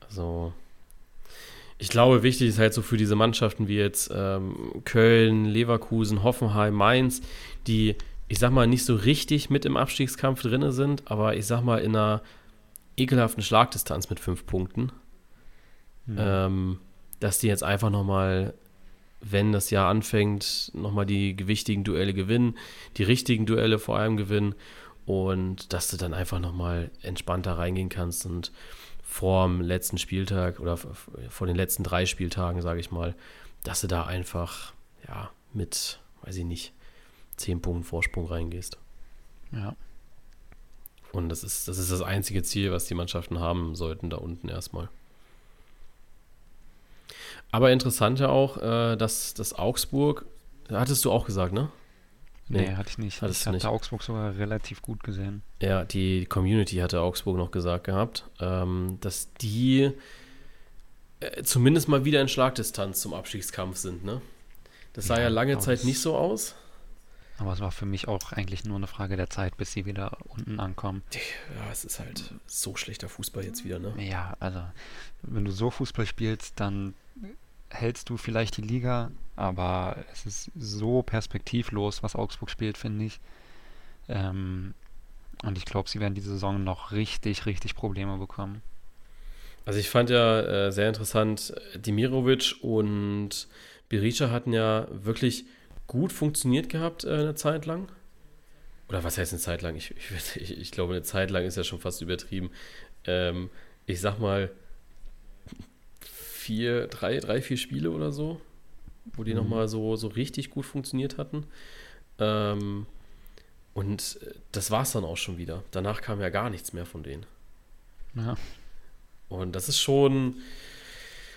Also, ich glaube, wichtig ist halt so für diese Mannschaften wie jetzt ähm, Köln, Leverkusen, Hoffenheim, Mainz, die, ich sag mal, nicht so richtig mit im Abstiegskampf drin sind, aber ich sag mal in einer ekelhaften Schlagdistanz mit fünf Punkten, mhm. ähm, dass die jetzt einfach nochmal, wenn das Jahr anfängt, nochmal die gewichtigen Duelle gewinnen, die richtigen Duelle vor allem gewinnen und dass du dann einfach nochmal entspannter reingehen kannst und vor dem letzten Spieltag oder vor den letzten drei Spieltagen, sage ich mal, dass du da einfach, ja, mit, weiß ich nicht, zehn Punkten Vorsprung reingehst. Ja. Und das ist, das ist das einzige Ziel, was die Mannschaften haben sollten, da unten erstmal. Aber interessant ja auch, äh, dass, dass Augsburg, hattest du auch gesagt, ne? Nee, nee hatte ich nicht. Ich hatte Augsburg sogar relativ gut gesehen. Ja, die Community hatte Augsburg noch gesagt gehabt, ähm, dass die äh, zumindest mal wieder in Schlagdistanz zum Abstiegskampf sind, ne? Das sah ja, ja lange Zeit nicht so aus. Aber es war für mich auch eigentlich nur eine Frage der Zeit, bis sie wieder unten ankommen. Ja, es ist halt so schlechter Fußball jetzt wieder, ne? Ja, also wenn du so Fußball spielst, dann hältst du vielleicht die Liga, aber es ist so perspektivlos, was Augsburg spielt, finde ich. Ähm, und ich glaube, sie werden diese Saison noch richtig, richtig Probleme bekommen. Also ich fand ja äh, sehr interessant, Dimirovic und Berisha hatten ja wirklich gut funktioniert gehabt äh, eine Zeit lang. Oder was heißt eine Zeit lang? Ich, ich, ich, glaube, eine Zeit lang ist ja schon fast übertrieben. Ähm, ich sag mal, vier, drei, drei, vier Spiele oder so, wo die mhm. nochmal so, so richtig gut funktioniert hatten. Ähm, und das war es dann auch schon wieder. Danach kam ja gar nichts mehr von denen. Ja. Und das ist schon,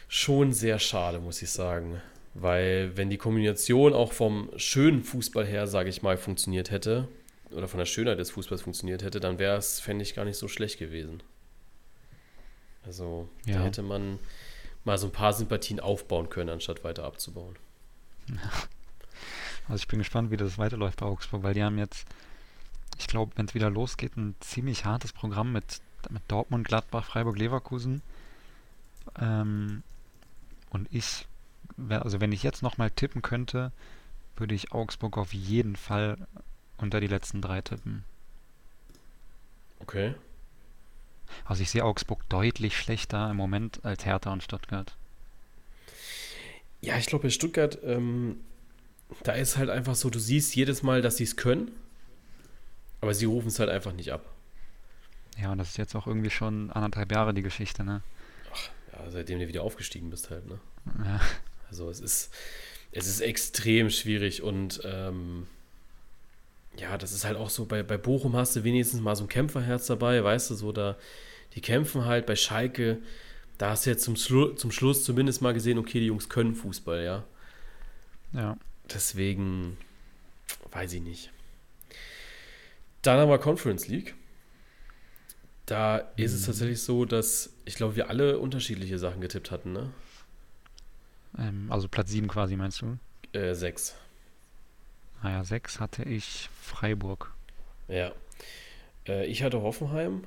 schon sehr schade, muss ich sagen. Weil wenn die Kombination auch vom schönen Fußball her, sage ich mal, funktioniert hätte, oder von der Schönheit des Fußballs funktioniert hätte, dann wäre es, fände ich, gar nicht so schlecht gewesen. Also ja. da hätte man mal so ein paar Sympathien aufbauen können, anstatt weiter abzubauen. Ja. Also ich bin gespannt, wie das weiterläuft bei Augsburg, weil die haben jetzt, ich glaube, wenn es wieder losgeht, ein ziemlich hartes Programm mit, mit Dortmund, Gladbach, Freiburg, Leverkusen. Ähm, und ich, also wenn ich jetzt nochmal tippen könnte, würde ich Augsburg auf jeden Fall unter die letzten drei tippen. Okay. Also ich sehe Augsburg deutlich schlechter im Moment als Hertha und Stuttgart. Ja, ich glaube, Stuttgart, ähm, da ist halt einfach so, du siehst jedes Mal, dass sie es können, aber sie rufen es halt einfach nicht ab. Ja, und das ist jetzt auch irgendwie schon anderthalb Jahre die Geschichte, ne? Ach, ja, seitdem du wieder aufgestiegen bist halt, ne? Ja. Also es ist, es ist extrem schwierig und ähm, ja, das ist halt auch so, bei, bei Bochum hast du wenigstens mal so ein Kämpferherz dabei, weißt du, so da, die kämpfen halt bei Schalke, da hast du jetzt zum, Schlu zum Schluss zumindest mal gesehen, okay, die Jungs können Fußball, ja. Ja. Deswegen, weiß ich nicht. Dann haben wir Conference League. Da mhm. ist es mhm. tatsächlich so, dass ich glaube, wir alle unterschiedliche Sachen getippt hatten, ne? Ähm, also Platz 7 quasi, meinst du? Äh, 6. Naja, 6 hatte ich Freiburg. Ja. Äh, ich hatte Hoffenheim.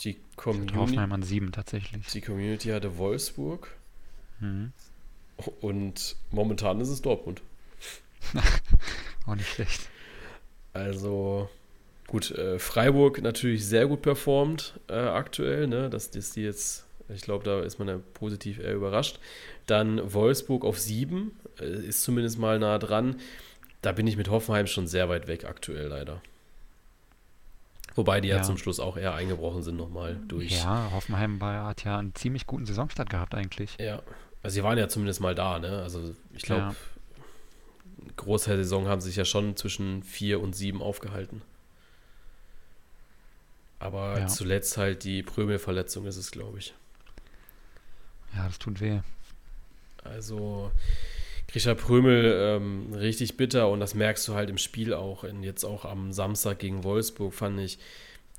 Die Community. Hoffenheim an 7 tatsächlich. Die Community hatte Wolfsburg. Mhm. Und momentan ist es Dortmund. Auch nicht schlecht. Also, gut, äh, Freiburg natürlich sehr gut performt äh, aktuell, ne? Dass, dass die jetzt, ich glaube, da ist man ja positiv eher überrascht. Dann Wolfsburg auf 7, äh, ist zumindest mal nah dran. Da bin ich mit Hoffenheim schon sehr weit weg aktuell leider. Wobei die ja, ja zum Schluss auch eher eingebrochen sind nochmal durch. Ja, Hoffenheim hat ja einen ziemlich guten Saisonstart gehabt eigentlich. Ja, also sie waren ja zumindest mal da, ne? Also ich glaube, ja. Großteil der Saison haben sich ja schon zwischen vier und sieben aufgehalten. Aber ja. zuletzt halt die Prömel-Verletzung ist es, glaube ich. Ja, das tut weh. Also Grisha Prömel ähm, richtig bitter und das merkst du halt im Spiel auch. Und jetzt auch am Samstag gegen Wolfsburg fand ich,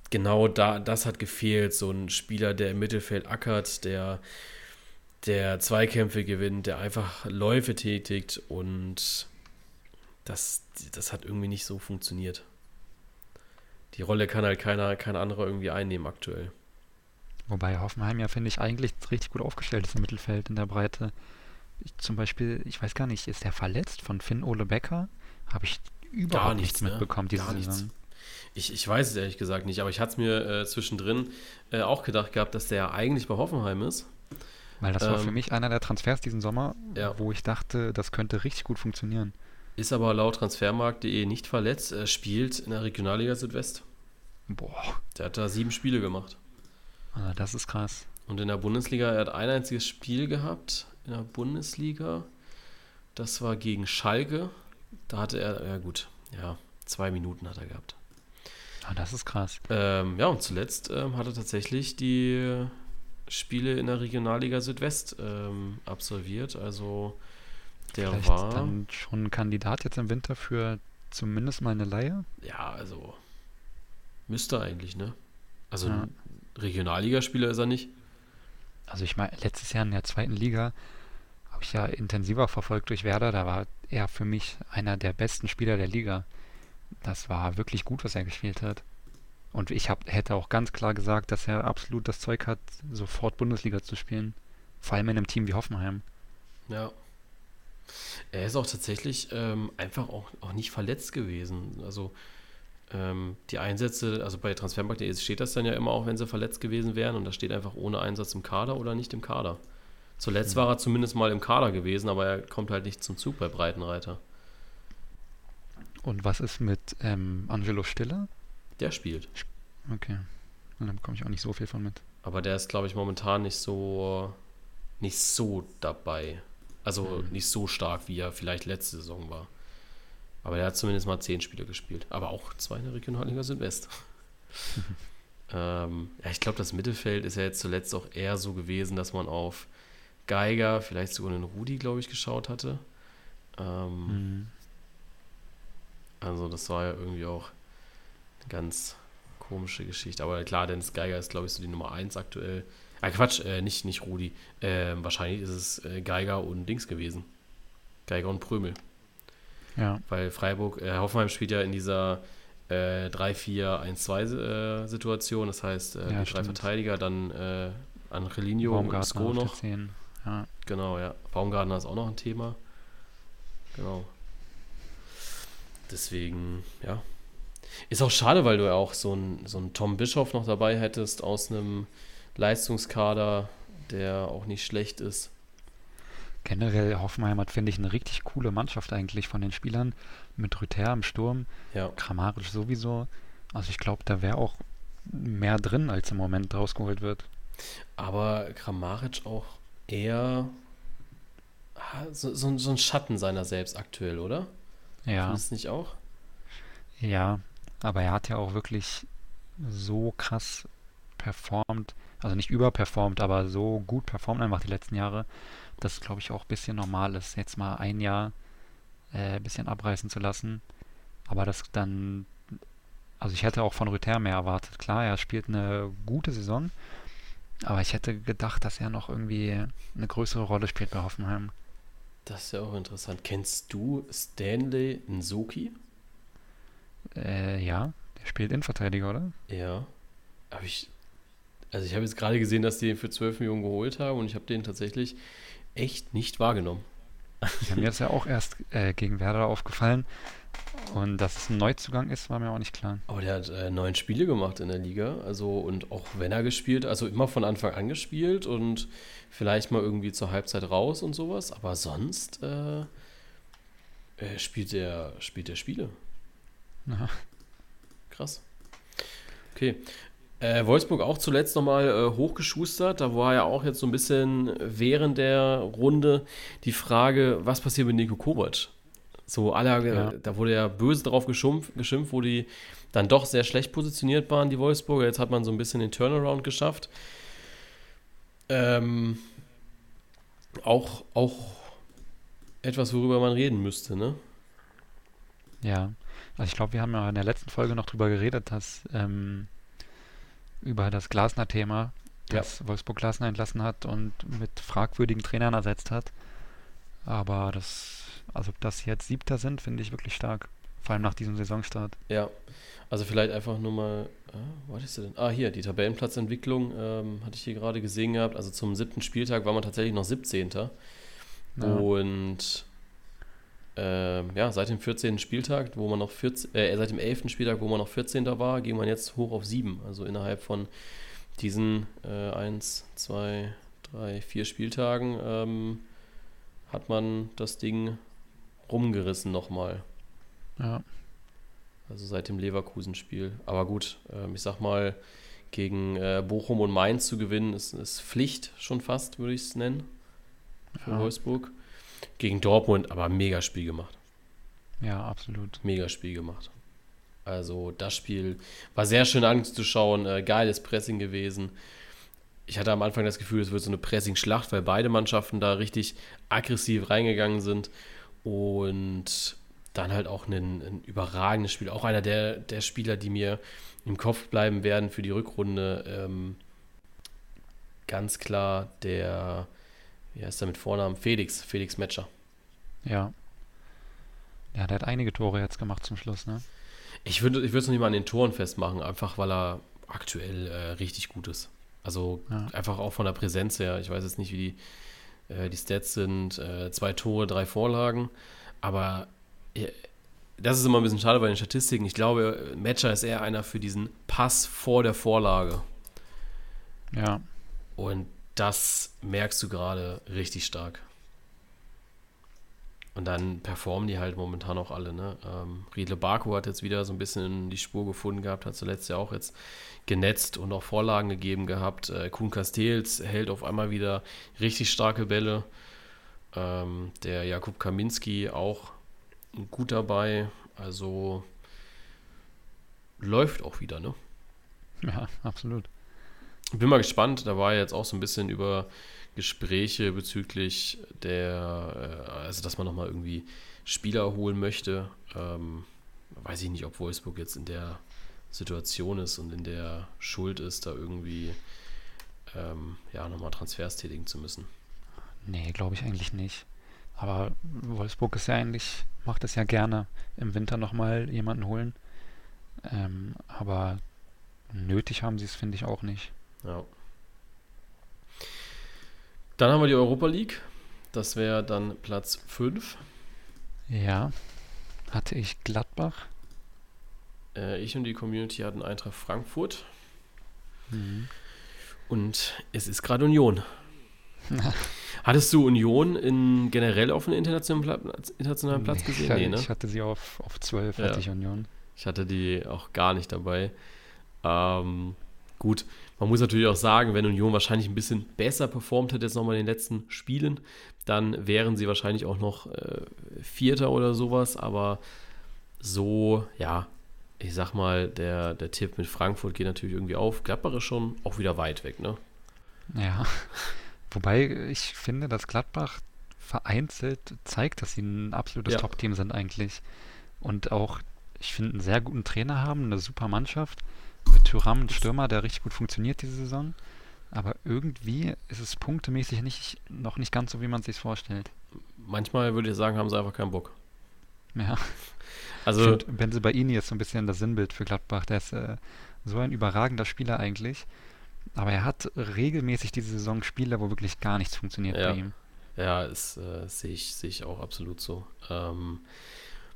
genau da, das hat gefehlt. So ein Spieler, der im Mittelfeld ackert, der der Zweikämpfe gewinnt, der einfach Läufe tätigt und das, das hat irgendwie nicht so funktioniert. Die Rolle kann halt keiner, kein anderer irgendwie einnehmen aktuell. Wobei Hoffenheim ja, finde ich, eigentlich richtig gut aufgestellt ist im Mittelfeld in der Breite. Ich, zum Beispiel, ich weiß gar nicht, ist der verletzt von Finn Ole Becker? Habe ich überhaupt gar nichts, nichts ne? mitbekommen diese gar Saison. Nichts. Ich, ich weiß es ehrlich gesagt nicht, aber ich hatte es mir äh, zwischendrin äh, auch gedacht gehabt, dass der ja eigentlich bei Hoffenheim ist. Weil das ähm, war für ähm, mich einer der Transfers diesen Sommer, ja. wo ich dachte, das könnte richtig gut funktionieren. Ist aber laut transfermarkt.de nicht verletzt. Er spielt in der Regionalliga Südwest. Boah. Der hat da sieben Spiele gemacht. Ah, das ist krass. Und in der Bundesliga, er hat ein einziges Spiel gehabt in der Bundesliga. Das war gegen Schalke. Da hatte er, ja gut, ja, zwei Minuten hat er gehabt. Ah, das ist krass. Ähm, ja, und zuletzt ähm, hat er tatsächlich die Spiele in der Regionalliga Südwest ähm, absolviert. Also der Vielleicht war. dann schon ein Kandidat jetzt im Winter für zumindest mal eine Laie? Ja, also müsste eigentlich, ne? Also ja. Regionalligaspieler ist er nicht. Also ich meine, letztes Jahr in der zweiten Liga habe ich ja intensiver verfolgt durch Werder. Da war er für mich einer der besten Spieler der Liga. Das war wirklich gut, was er gespielt hat. Und ich hab, hätte auch ganz klar gesagt, dass er absolut das Zeug hat, sofort Bundesliga zu spielen. Vor allem in einem Team wie Hoffenheim. Ja. Er ist auch tatsächlich ähm, einfach auch, auch nicht verletzt gewesen. Also ähm, die Einsätze, also bei Transfermarkt.de steht das dann ja immer auch, wenn sie verletzt gewesen wären und da steht einfach ohne Einsatz im Kader oder nicht im Kader. Zuletzt mhm. war er zumindest mal im Kader gewesen, aber er kommt halt nicht zum Zug bei Breitenreiter. Und was ist mit ähm, Angelo Stiller? Der spielt. Okay. Und dann bekomme ich auch nicht so viel von mit. Aber der ist, glaube ich, momentan nicht so nicht so dabei. Also mhm. nicht so stark, wie er vielleicht letzte Saison war. Aber er hat zumindest mal zehn Spiele gespielt. Aber auch zwei in der Regionalliga Südwest. ähm, ja, ich glaube, das Mittelfeld ist ja jetzt zuletzt auch eher so gewesen, dass man auf Geiger, vielleicht sogar einen Rudi, glaube ich, geschaut hatte. Ähm, mhm. Also das war ja irgendwie auch eine ganz komische Geschichte. Aber klar, Dennis Geiger ist, glaube ich, so die Nummer 1 aktuell. Ah, Quatsch, äh, nicht, nicht Rudi. Äh, wahrscheinlich ist es äh, Geiger und Dings gewesen. Geiger und Prömel. Ja. Weil Freiburg, äh, Hoffenheim spielt ja in dieser äh, 3-4-1-2-Situation. Äh, das heißt, äh, ja, drei Verteidiger, dann äh, Angelino und Sko noch. Ja. Genau, ja. Baumgartner ist auch noch ein Thema. Genau. Deswegen, ja. Ist auch schade, weil du ja auch so einen so Tom Bischoff noch dabei hättest aus einem Leistungskader, der auch nicht schlecht ist. Generell Hoffenheim hat, finde ich, eine richtig coole Mannschaft eigentlich von den Spielern. Mit Rüther im Sturm, ja. Kramaric sowieso. Also ich glaube, da wäre auch mehr drin, als im Moment rausgeholt wird. Aber Kramaric auch eher so, so, so ein Schatten seiner selbst aktuell, oder? Ja. Findest du nicht auch? Ja, aber er hat ja auch wirklich so krass performt, also nicht überperformt, aber so gut performt einfach die letzten Jahre, dass glaube ich auch ein bisschen normal ist, jetzt mal ein Jahr äh, ein bisschen abreißen zu lassen. Aber das dann, also ich hätte auch von Rüther mehr erwartet. Klar, er spielt eine gute Saison, aber ich hätte gedacht, dass er noch irgendwie eine größere Rolle spielt bei Hoffenheim. Das ist ja auch interessant. Kennst du Stanley Nsoki? Äh, ja, der spielt Innenverteidiger, oder? Ja. Habe ich. Also ich habe jetzt gerade gesehen, dass die ihn für 12 Millionen geholt haben und ich habe den tatsächlich echt nicht wahrgenommen. Ja, mir ist ja auch erst äh, gegen Werder aufgefallen. Und dass es ein Neuzugang ist, war mir auch nicht klar. Aber der hat äh, neun Spiele gemacht in der Liga. Also, und auch wenn er gespielt, also immer von Anfang an gespielt und vielleicht mal irgendwie zur Halbzeit raus und sowas. Aber sonst äh, äh spielt, er, spielt er Spiele. Aha. Krass. Okay. Äh, Wolfsburg auch zuletzt nochmal äh, hochgeschustert. Da war ja auch jetzt so ein bisschen während der Runde die Frage, was passiert mit Nico Kovac? So, alle, ja. da wurde ja böse drauf geschimpft, geschimpft, wo die dann doch sehr schlecht positioniert waren, die Wolfsburger. Jetzt hat man so ein bisschen den Turnaround geschafft. Ähm, auch, auch etwas, worüber man reden müsste, ne? Ja, also ich glaube, wir haben ja in der letzten Folge noch drüber geredet, dass ähm, über das Glasner-Thema, dass ja. Wolfsburg Klassen entlassen hat und mit fragwürdigen Trainern ersetzt hat. Aber das, also dass sie jetzt Siebter sind, finde ich wirklich stark. Vor allem nach diesem Saisonstart. Ja, also vielleicht einfach nur mal, ah, wo hattest du denn? Ah, hier, die Tabellenplatzentwicklung ähm, hatte ich hier gerade gesehen gehabt. Also zum siebten Spieltag war man tatsächlich noch 17. Ja. Und äh, ja, seit dem 14. Spieltag, wo man noch 14, äh, seit dem 11. Spieltag, wo man noch 14. war, ging man jetzt hoch auf 7. Also innerhalb von diesen äh, 1, 2, 3, 4 Spieltagen ähm, hat man das Ding rumgerissen nochmal. Ja. Also seit dem Leverkusen-Spiel. Aber gut, ähm, ich sag mal, gegen äh, Bochum und Mainz zu gewinnen, ist, ist Pflicht schon fast, würde ich es nennen. Für ja. Wolfsburg. Gegen Dortmund aber mega Spiel gemacht. Ja, absolut. Mega Spiel gemacht. Also das Spiel war sehr schön anzuschauen, äh, geiles Pressing gewesen. Ich hatte am Anfang das Gefühl, es wird so eine Pressing-Schlacht, weil beide Mannschaften da richtig aggressiv reingegangen sind. Und dann halt auch ein, ein überragendes Spiel. Auch einer der, der Spieler, die mir im Kopf bleiben werden für die Rückrunde. Ähm, ganz klar der, wie heißt der mit Vornamen? Felix, Felix Metscher. Ja. Ja, der hat einige Tore jetzt gemacht zum Schluss, ne? Ich würde ich es noch nicht mal an den Toren festmachen, einfach weil er aktuell äh, richtig gut ist. Also ja. einfach auch von der Präsenz her. Ich weiß jetzt nicht, wie die, äh, die Stats sind. Äh, zwei Tore, drei Vorlagen. Aber das ist immer ein bisschen schade bei den Statistiken. Ich glaube, Matcher ist eher einer für diesen Pass vor der Vorlage. Ja. Und das merkst du gerade richtig stark. Und dann performen die halt momentan auch alle. Ne? Ähm, Riedle Baku hat jetzt wieder so ein bisschen die Spur gefunden gehabt, hat zuletzt ja auch jetzt genetzt und auch Vorlagen gegeben gehabt. Äh, Kuhn Castells hält auf einmal wieder richtig starke Bälle. Ähm, der Jakub Kaminski auch gut dabei. Also läuft auch wieder, ne? Ja, absolut. Bin mal gespannt. Da war jetzt auch so ein bisschen über Gespräche bezüglich der, äh, also dass man nochmal irgendwie Spieler holen möchte. Ähm, weiß ich nicht, ob Wolfsburg jetzt in der Situation ist und in der Schuld ist, da irgendwie ähm, ja, nochmal Transfers tätigen zu müssen. Nee, glaube ich eigentlich nicht. Aber Wolfsburg ist ja eigentlich, macht es ja gerne, im Winter nochmal jemanden holen. Ähm, aber nötig haben sie es, finde ich, auch nicht. Ja. Dann haben wir die Europa League. Das wäre dann Platz 5. Ja. Hatte ich Gladbach. Äh, ich und die Community hatten Eintracht Frankfurt. Mhm. Und es ist gerade Union. Hattest du Union in, generell auf einem internationalen, Platz, internationalen Platz gesehen? Nee, ne? Ich hatte sie auf, auf 12, ja. hatte ich Union. Ich hatte die auch gar nicht dabei. Ähm, gut, man muss natürlich auch sagen, wenn Union wahrscheinlich ein bisschen besser performt hätte jetzt nochmal in den letzten Spielen, dann wären sie wahrscheinlich auch noch äh, Vierter oder sowas. Aber so, ja, ich sag mal, der, der Tipp mit Frankfurt geht natürlich irgendwie auf. Gladbach ist schon auch wieder weit weg, ne? Ja. Wobei ich finde, dass Gladbach vereinzelt zeigt, dass sie ein absolutes ja. Top-Team sind eigentlich. Und auch, ich finde, einen sehr guten Trainer haben, eine super Mannschaft. Mit Thuram, ein Stürmer, der richtig gut funktioniert diese Saison. Aber irgendwie ist es punktemäßig nicht, noch nicht ganz so, wie man es sich vorstellt. Manchmal würde ich sagen, haben sie einfach keinen Bock. Ja. Also ich find, Benzebaini ist so ein bisschen das Sinnbild für Gladbach. Der ist äh, so ein überragender Spieler eigentlich. Aber er hat regelmäßig diese Saison Spiele, wo wirklich gar nichts funktioniert ja. bei ihm. Ja, das äh, sehe ich, seh ich auch absolut so. Ähm,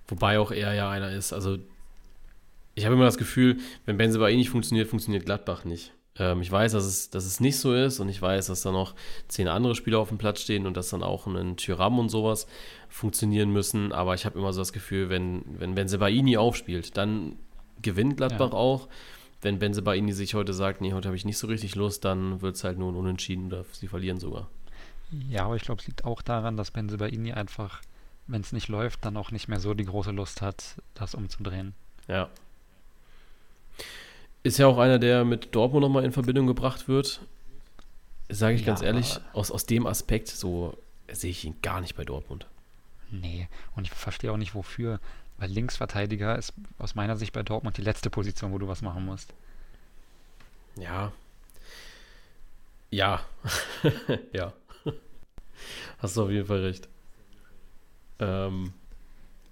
wobei auch er ja einer ist, also ich habe immer das Gefühl, wenn Benzema eh nicht funktioniert, funktioniert Gladbach nicht. Ähm, ich weiß, dass es, dass es nicht so ist und ich weiß, dass da noch zehn andere Spieler auf dem Platz stehen und dass dann auch ein Tyram und sowas funktionieren müssen. Aber ich habe immer so das Gefühl, wenn, wenn Benzebaini aufspielt, dann gewinnt Gladbach ja. auch wenn Benzebaini sich heute sagt, nee, heute habe ich nicht so richtig Lust, dann wird es halt nur ein Unentschieden oder sie verlieren sogar. Ja, aber ich glaube, es liegt auch daran, dass Benzebaini einfach, wenn es nicht läuft, dann auch nicht mehr so die große Lust hat, das umzudrehen. Ja. Ist ja auch einer, der mit Dortmund nochmal in Verbindung gebracht wird. Sage ich ja, ganz ehrlich, aus, aus dem Aspekt, so sehe ich ihn gar nicht bei Dortmund. Nee, und ich verstehe auch nicht, wofür. Weil Linksverteidiger ist aus meiner Sicht bei Dortmund die letzte Position, wo du was machen musst. Ja. Ja. ja. Hast du auf jeden Fall recht. Ähm,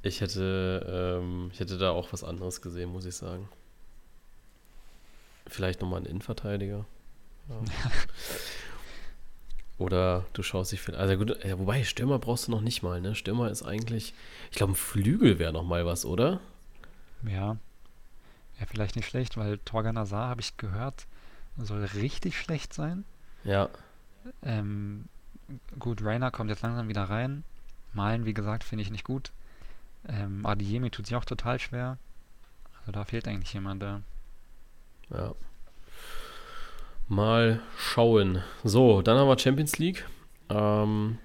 ich hätte, ähm, ich hätte da auch was anderes gesehen, muss ich sagen. Vielleicht nochmal einen Innenverteidiger. Ja. Oder du schaust dich vielleicht. Also gut, ja, wobei, Stürmer brauchst du noch nicht mal, ne? Stürmer ist eigentlich. Ich glaube, ein Flügel wäre noch mal was, oder? Ja. Ja, vielleicht nicht schlecht, weil Torgan Azar, habe ich gehört, soll richtig schlecht sein. Ja. Ähm, gut, Rainer kommt jetzt langsam wieder rein. Malen, wie gesagt, finde ich nicht gut. Ähm, Adiemi tut sich auch total schwer. Also da fehlt eigentlich jemand da. Ja. Mal schauen. So, dann haben wir Champions League. Ähm,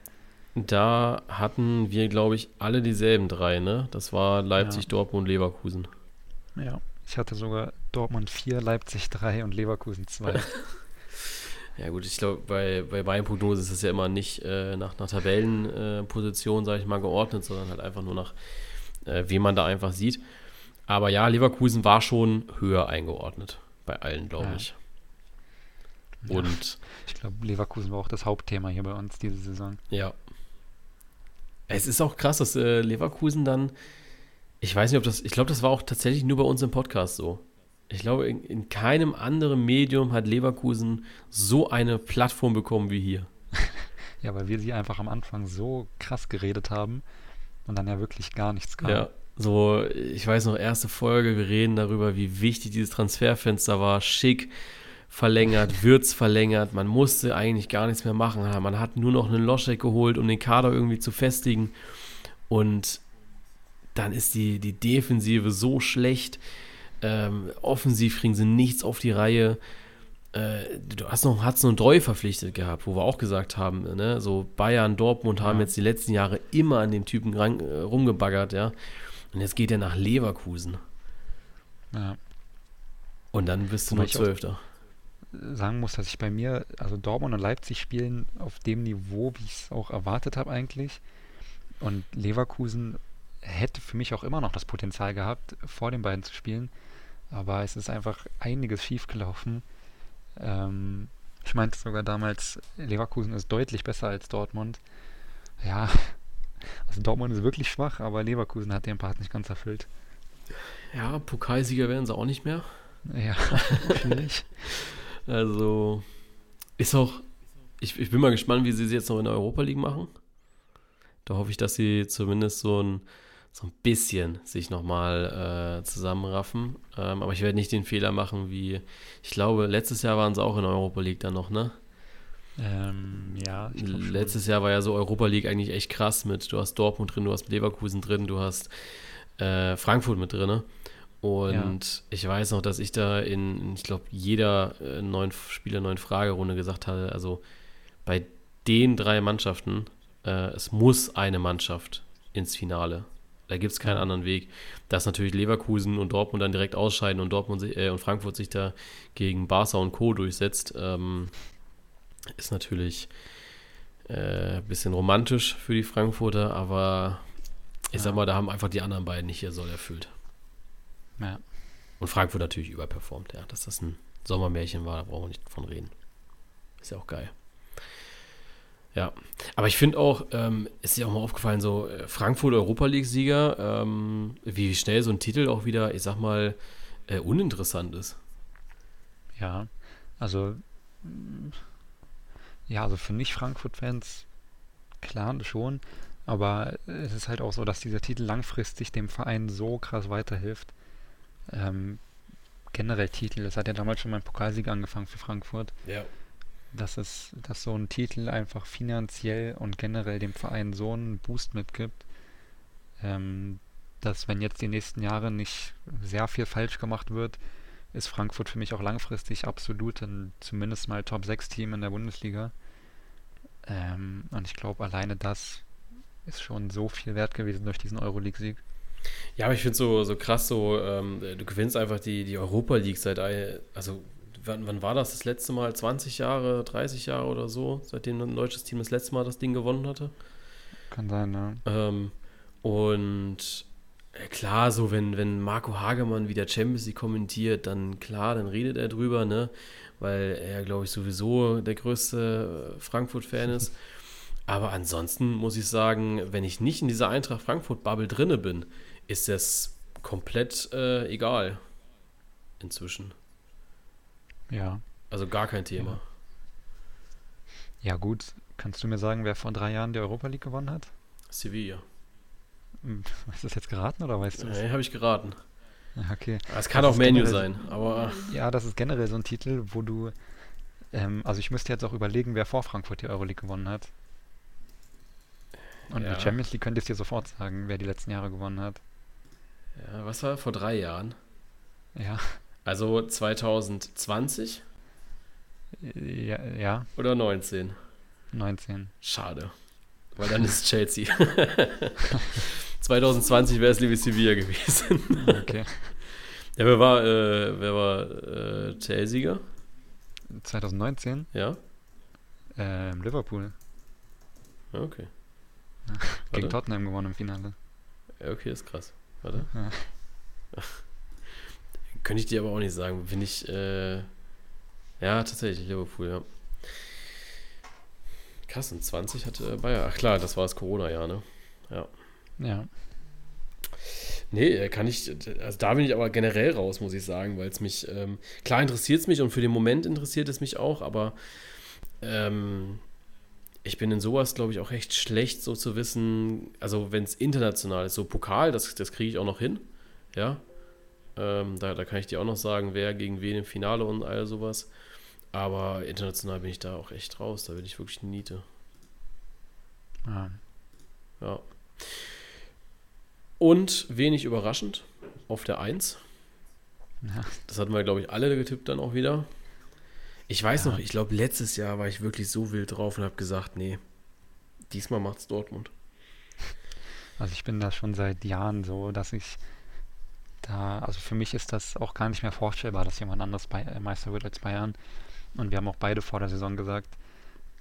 da hatten wir, glaube ich, alle dieselben drei, ne? Das war Leipzig, ja. Dortmund, Leverkusen. Ja, ich hatte sogar Dortmund 4, Leipzig 3 und Leverkusen 2. ja gut, ich glaube, bei, bei beiden Prognosen ist es ja immer nicht äh, nach, nach Tabellenposition, äh, sage ich mal, geordnet, sondern halt einfach nur nach, äh, wie man da einfach sieht. Aber ja, Leverkusen war schon höher eingeordnet bei allen, glaube ja. ich. Und ja, ich glaube, Leverkusen war auch das Hauptthema hier bei uns diese Saison. Ja. Es ist auch krass, dass äh, Leverkusen dann, ich weiß nicht, ob das, ich glaube, das war auch tatsächlich nur bei uns im Podcast so. Ich glaube, in, in keinem anderen Medium hat Leverkusen so eine Plattform bekommen wie hier. ja, weil wir sie einfach am Anfang so krass geredet haben und dann ja wirklich gar nichts kam. Ja, so, ich weiß noch, erste Folge, wir reden darüber, wie wichtig dieses Transferfenster war, schick verlängert, Würz verlängert. Man musste eigentlich gar nichts mehr machen. Man hat nur noch einen Loschek geholt, um den Kader irgendwie zu festigen. Und dann ist die, die Defensive so schlecht. Ähm, offensiv kriegen sie nichts auf die Reihe. Äh, du hast noch Hudson und Dreu verpflichtet gehabt, wo wir auch gesagt haben, ne? so Bayern, Dortmund haben jetzt die letzten Jahre immer an dem Typen ran, äh, rumgebaggert, ja. Und jetzt geht er nach Leverkusen. Ja. Und dann bist du nur Zwölfter sagen muss, dass ich bei mir, also Dortmund und Leipzig spielen auf dem Niveau, wie ich es auch erwartet habe eigentlich. Und Leverkusen hätte für mich auch immer noch das Potenzial gehabt, vor den beiden zu spielen. Aber es ist einfach einiges schiefgelaufen. Ähm, ich meinte sogar damals, Leverkusen ist deutlich besser als Dortmund. Ja, also Dortmund ist wirklich schwach, aber Leverkusen hat den Part nicht ganz erfüllt. Ja, Pokalsieger werden sie auch nicht mehr. Ja, schwierig. Also ist auch, ich, ich bin mal gespannt, wie sie es jetzt noch in der Europa League machen. Da hoffe ich, dass sie zumindest so ein, so ein bisschen sich nochmal äh, zusammenraffen. Ähm, aber ich werde nicht den Fehler machen, wie, ich glaube, letztes Jahr waren sie auch in der Europa League dann noch, ne? Ähm, ja. Letztes Jahr war ja so Europa League eigentlich echt krass mit, du hast Dortmund drin, du hast Leverkusen drin, du hast äh, Frankfurt mit drin. Ne? Und ja. ich weiß noch, dass ich da in, ich glaube, jeder äh, neuen Spieler, neuen Fragerunde gesagt hatte, also bei den drei Mannschaften, äh, es muss eine Mannschaft ins Finale. Da gibt es keinen ja. anderen Weg. Dass natürlich Leverkusen und Dortmund dann direkt ausscheiden und Dortmund äh, und Frankfurt sich da gegen Barca und Co. durchsetzt, ähm, ist natürlich ein äh, bisschen romantisch für die Frankfurter, aber ich sag mal, da haben einfach die anderen beiden nicht ihr Soll erfüllt. Ja. Und Frankfurt natürlich überperformt, ja. Dass das ein Sommermärchen war, da brauchen wir nicht von reden. Ist ja auch geil. Ja, aber ich finde auch, ähm, ist dir auch mal aufgefallen, so äh, Frankfurt Europa League-Sieger, ähm, wie schnell so ein Titel auch wieder, ich sag mal, äh, uninteressant ist. Ja, also ja, also für Nicht-Frankfurt-Fans klar schon, aber es ist halt auch so, dass dieser Titel langfristig dem Verein so krass weiterhilft ähm, generell Titel. Das hat ja damals schon mein Pokalsieg angefangen für Frankfurt. Ja. Dass es, dass so ein Titel einfach finanziell und generell dem Verein so einen Boost mitgibt, ähm, dass wenn jetzt die nächsten Jahre nicht sehr viel falsch gemacht wird, ist Frankfurt für mich auch langfristig absolut ein zumindest mal Top 6 Team in der Bundesliga. Ähm, und ich glaube, alleine das ist schon so viel wert gewesen durch diesen Euroleague-Sieg. Ja, aber ich finde es so, so krass, so, ähm, du gewinnst einfach die, die Europa League seit, also wann, wann war das das letzte Mal? 20 Jahre, 30 Jahre oder so, seitdem ein deutsches Team das letzte Mal das Ding gewonnen hatte? Kann sein, ja. Ähm, und klar, so wenn, wenn Marco Hagemann wieder Champions League kommentiert, dann klar, dann redet er drüber, ne? Weil er, glaube ich, sowieso der größte äh, Frankfurt-Fan ist. Aber ansonsten muss ich sagen, wenn ich nicht in dieser Eintracht Frankfurt-Bubble drinne bin, ist das komplett äh, egal. Inzwischen. Ja. Also gar kein Thema. Ja, gut. Kannst du mir sagen, wer vor drei Jahren die Europa League gewonnen hat? Sevilla. Hm, Hast du das jetzt geraten oder weißt du es? Nee, habe ich geraten. Ja, Okay. Es kann Das auch Menu sein, aber Ja, das ist generell so ein Titel, wo du. Ähm, also ich müsste jetzt auch überlegen, wer vor Frankfurt die Euroleague gewonnen hat. Und Ja. die Champions League könnte ich dir sofort sagen, wer die letzten Jahre gewonnen hat. ja, was war vor drei Jahren? Ja, Also 2020 ja, ja oder 19? 19. Schade. Weil dann ist Chelsea. 2020 wäre es liebe Sevilla gewesen. Okay. Ja, wer war, äh, wer war äh, Chelsea? 2019 Ja? ähm, Liverpool Ja, Okay. gegen Warte. Tottenham gewonnen im Finale. Ja, okay, ist krass. Warte. Ja. Könnte ich dir aber auch nicht sagen. Bin ich, äh, ja, tatsächlich Liverpool, ja. Krass, und 20 hatte Bayern. Ach klar, das war das Corona-Jahr, ne? Ja, Nee, äh, kann ich, also da bin ich aber generell raus, muss ich sagen, weil es mich, ähm, klar interessiert es mich und für den Moment interessiert es mich auch, aber ähm, ich bin in sowas, glaube ich, auch recht schlecht, so zu wissen, also wenn es international ist, so Pokal, das, das kriege ich auch noch hin, ja. Ähm, da, da kann ich dir auch noch sagen, wer gegen wen im Finale und all sowas. Aber international bin ich da auch echt raus, da bin ich wirklich eine Niete. ja. Ja. Und wenig überraschend auf der 1. ja. Das hatten wir, glaube ich, alle getippt dann auch wieder. Ich weiß Ja. noch, ich glaube, letztes Jahr war ich wirklich so wild drauf und habe gesagt, nee, diesmal macht's Dortmund. Also ich bin da schon seit Jahren so, dass ich da, also für mich ist das auch gar nicht mehr vorstellbar, dass jemand anderes bei, äh, Meister wird als Bayern. Und wir haben auch beide vor der Saison gesagt,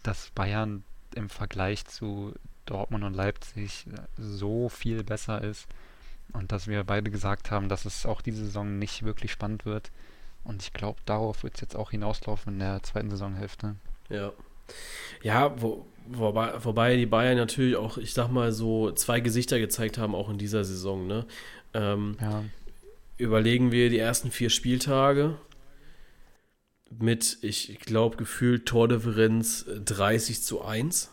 dass Bayern im Vergleich zu Dortmund und Leipzig äh, so viel besser ist und dass wir beide gesagt haben, dass es auch diese Saison nicht wirklich spannend wird. Und ich glaube, darauf wird es jetzt auch hinauslaufen in der zweiten Saisonhälfte. Ja. Ja, wo, wobei, wobei die Bayern natürlich auch, ich sag mal, so zwei Gesichter gezeigt haben, auch in dieser Saison. Ne? Ähm, Ja, überlegen wir die ersten vier Spieltage mit, ich glaube, gefühlt Tordifferenz 30 zu 1.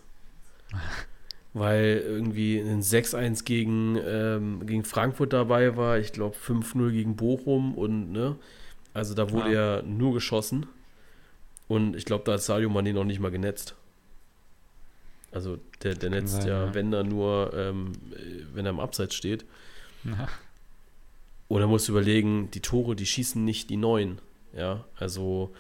Weil irgendwie ein 6-1 gegen, ähm, gegen Frankfurt dabei war, ich glaube 5-0 gegen Bochum und ne, also da wurde ja, nur geschossen. Und ich glaube, da hat Sadio Mané noch nicht mal genetzt. Also der, der netzt sein, ja, ja. wenn da nur, ähm, äh, wenn er im Abseits steht. ja, Oder musst du überlegen, die Tore, die schießen nicht die neuen. Ja, also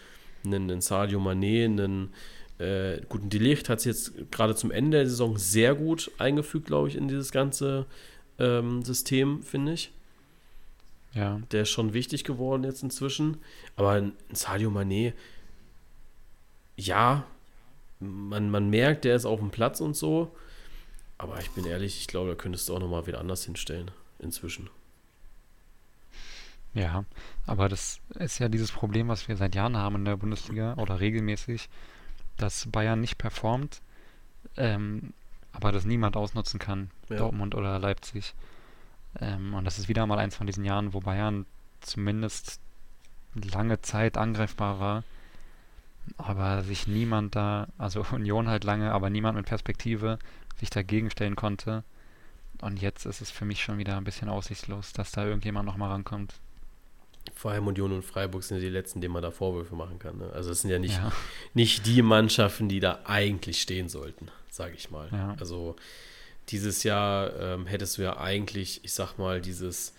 einen, einen Sadio Mané, einen äh, guten Delicht hat es jetzt gerade zum Ende der Saison sehr gut eingefügt, glaube ich, in dieses ganze ähm, System, finde ich. ja. Der ist schon wichtig geworden jetzt inzwischen. Aber ein Sadio Mané, ja, man, man merkt, der ist auf dem Platz und so. Aber ich bin ehrlich, ich glaube, da könntest du auch nochmal wieder anders hinstellen inzwischen. Ja, aber das ist ja dieses Problem, was wir seit Jahren haben in der Bundesliga oder regelmäßig, dass Bayern nicht performt, ähm, aber das niemand ausnutzen kann, Ja. Dortmund oder Leipzig. Ähm, und das ist wieder mal eins von diesen Jahren, wo Bayern zumindest lange Zeit angreifbar war, aber sich niemand da, also Union halt lange, aber niemand mit Perspektive sich dagegen stellen konnte. Und jetzt ist es für mich schon wieder ein bisschen aussichtslos, dass da irgendjemand nochmal rankommt. Vor allem Union und Freiburg sind ja die letzten, denen man da Vorwürfe machen kann. Ne? Also es sind ja nicht, Ja. nicht die Mannschaften, die da eigentlich stehen sollten, sage ich mal. Ja. Also dieses Jahr ähm, hättest du ja eigentlich, ich sag mal, dieses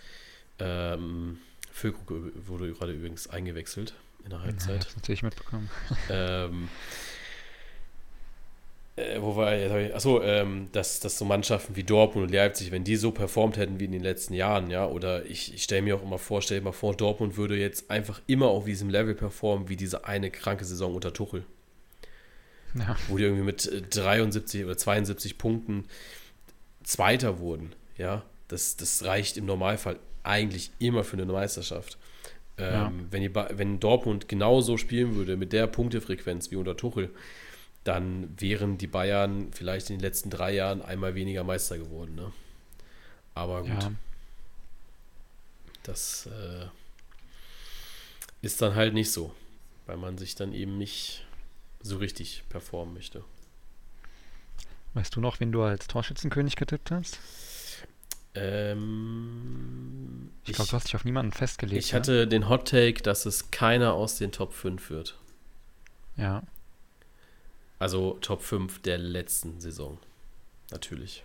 ähm, Füllkrug wurde gerade übrigens eingewechselt in der Ja, ich Halbzeit. natürlich mitbekommen. ähm, äh, wo war jetzt ich, achso, ähm, dass, dass so Mannschaften wie Dortmund und Leipzig, wenn die so performt hätten wie in den letzten Jahren, ja, oder ich, ich stelle mir auch immer vor, stell dir mal vor, Dortmund würde jetzt einfach immer auf diesem Level performen wie diese eine kranke Saison unter Tuchel, Ja, wo die irgendwie mit äh, 73 oder 72 Punkten Zweiter wurden, ja, Das, das reicht im Normalfall eigentlich immer für eine Meisterschaft. Ähm, ja. wenn, die, wenn Dortmund genauso spielen würde, mit der Punktefrequenz wie unter Tuchel, dann wären die Bayern vielleicht in den letzten drei Jahren einmal weniger Meister geworden. Ne? Aber gut. Ja. Das äh, ist dann halt nicht so, weil man sich dann eben nicht so richtig performen möchte. Weißt du noch, wen du als Torschützenkönig getippt hast? Ähm, ich glaube, du hast dich auf niemanden festgelegt. Ich ne? hatte den Hot Take, dass es keiner aus den Top 5 wird. Ja. Also Top 5 der letzten Saison. Natürlich.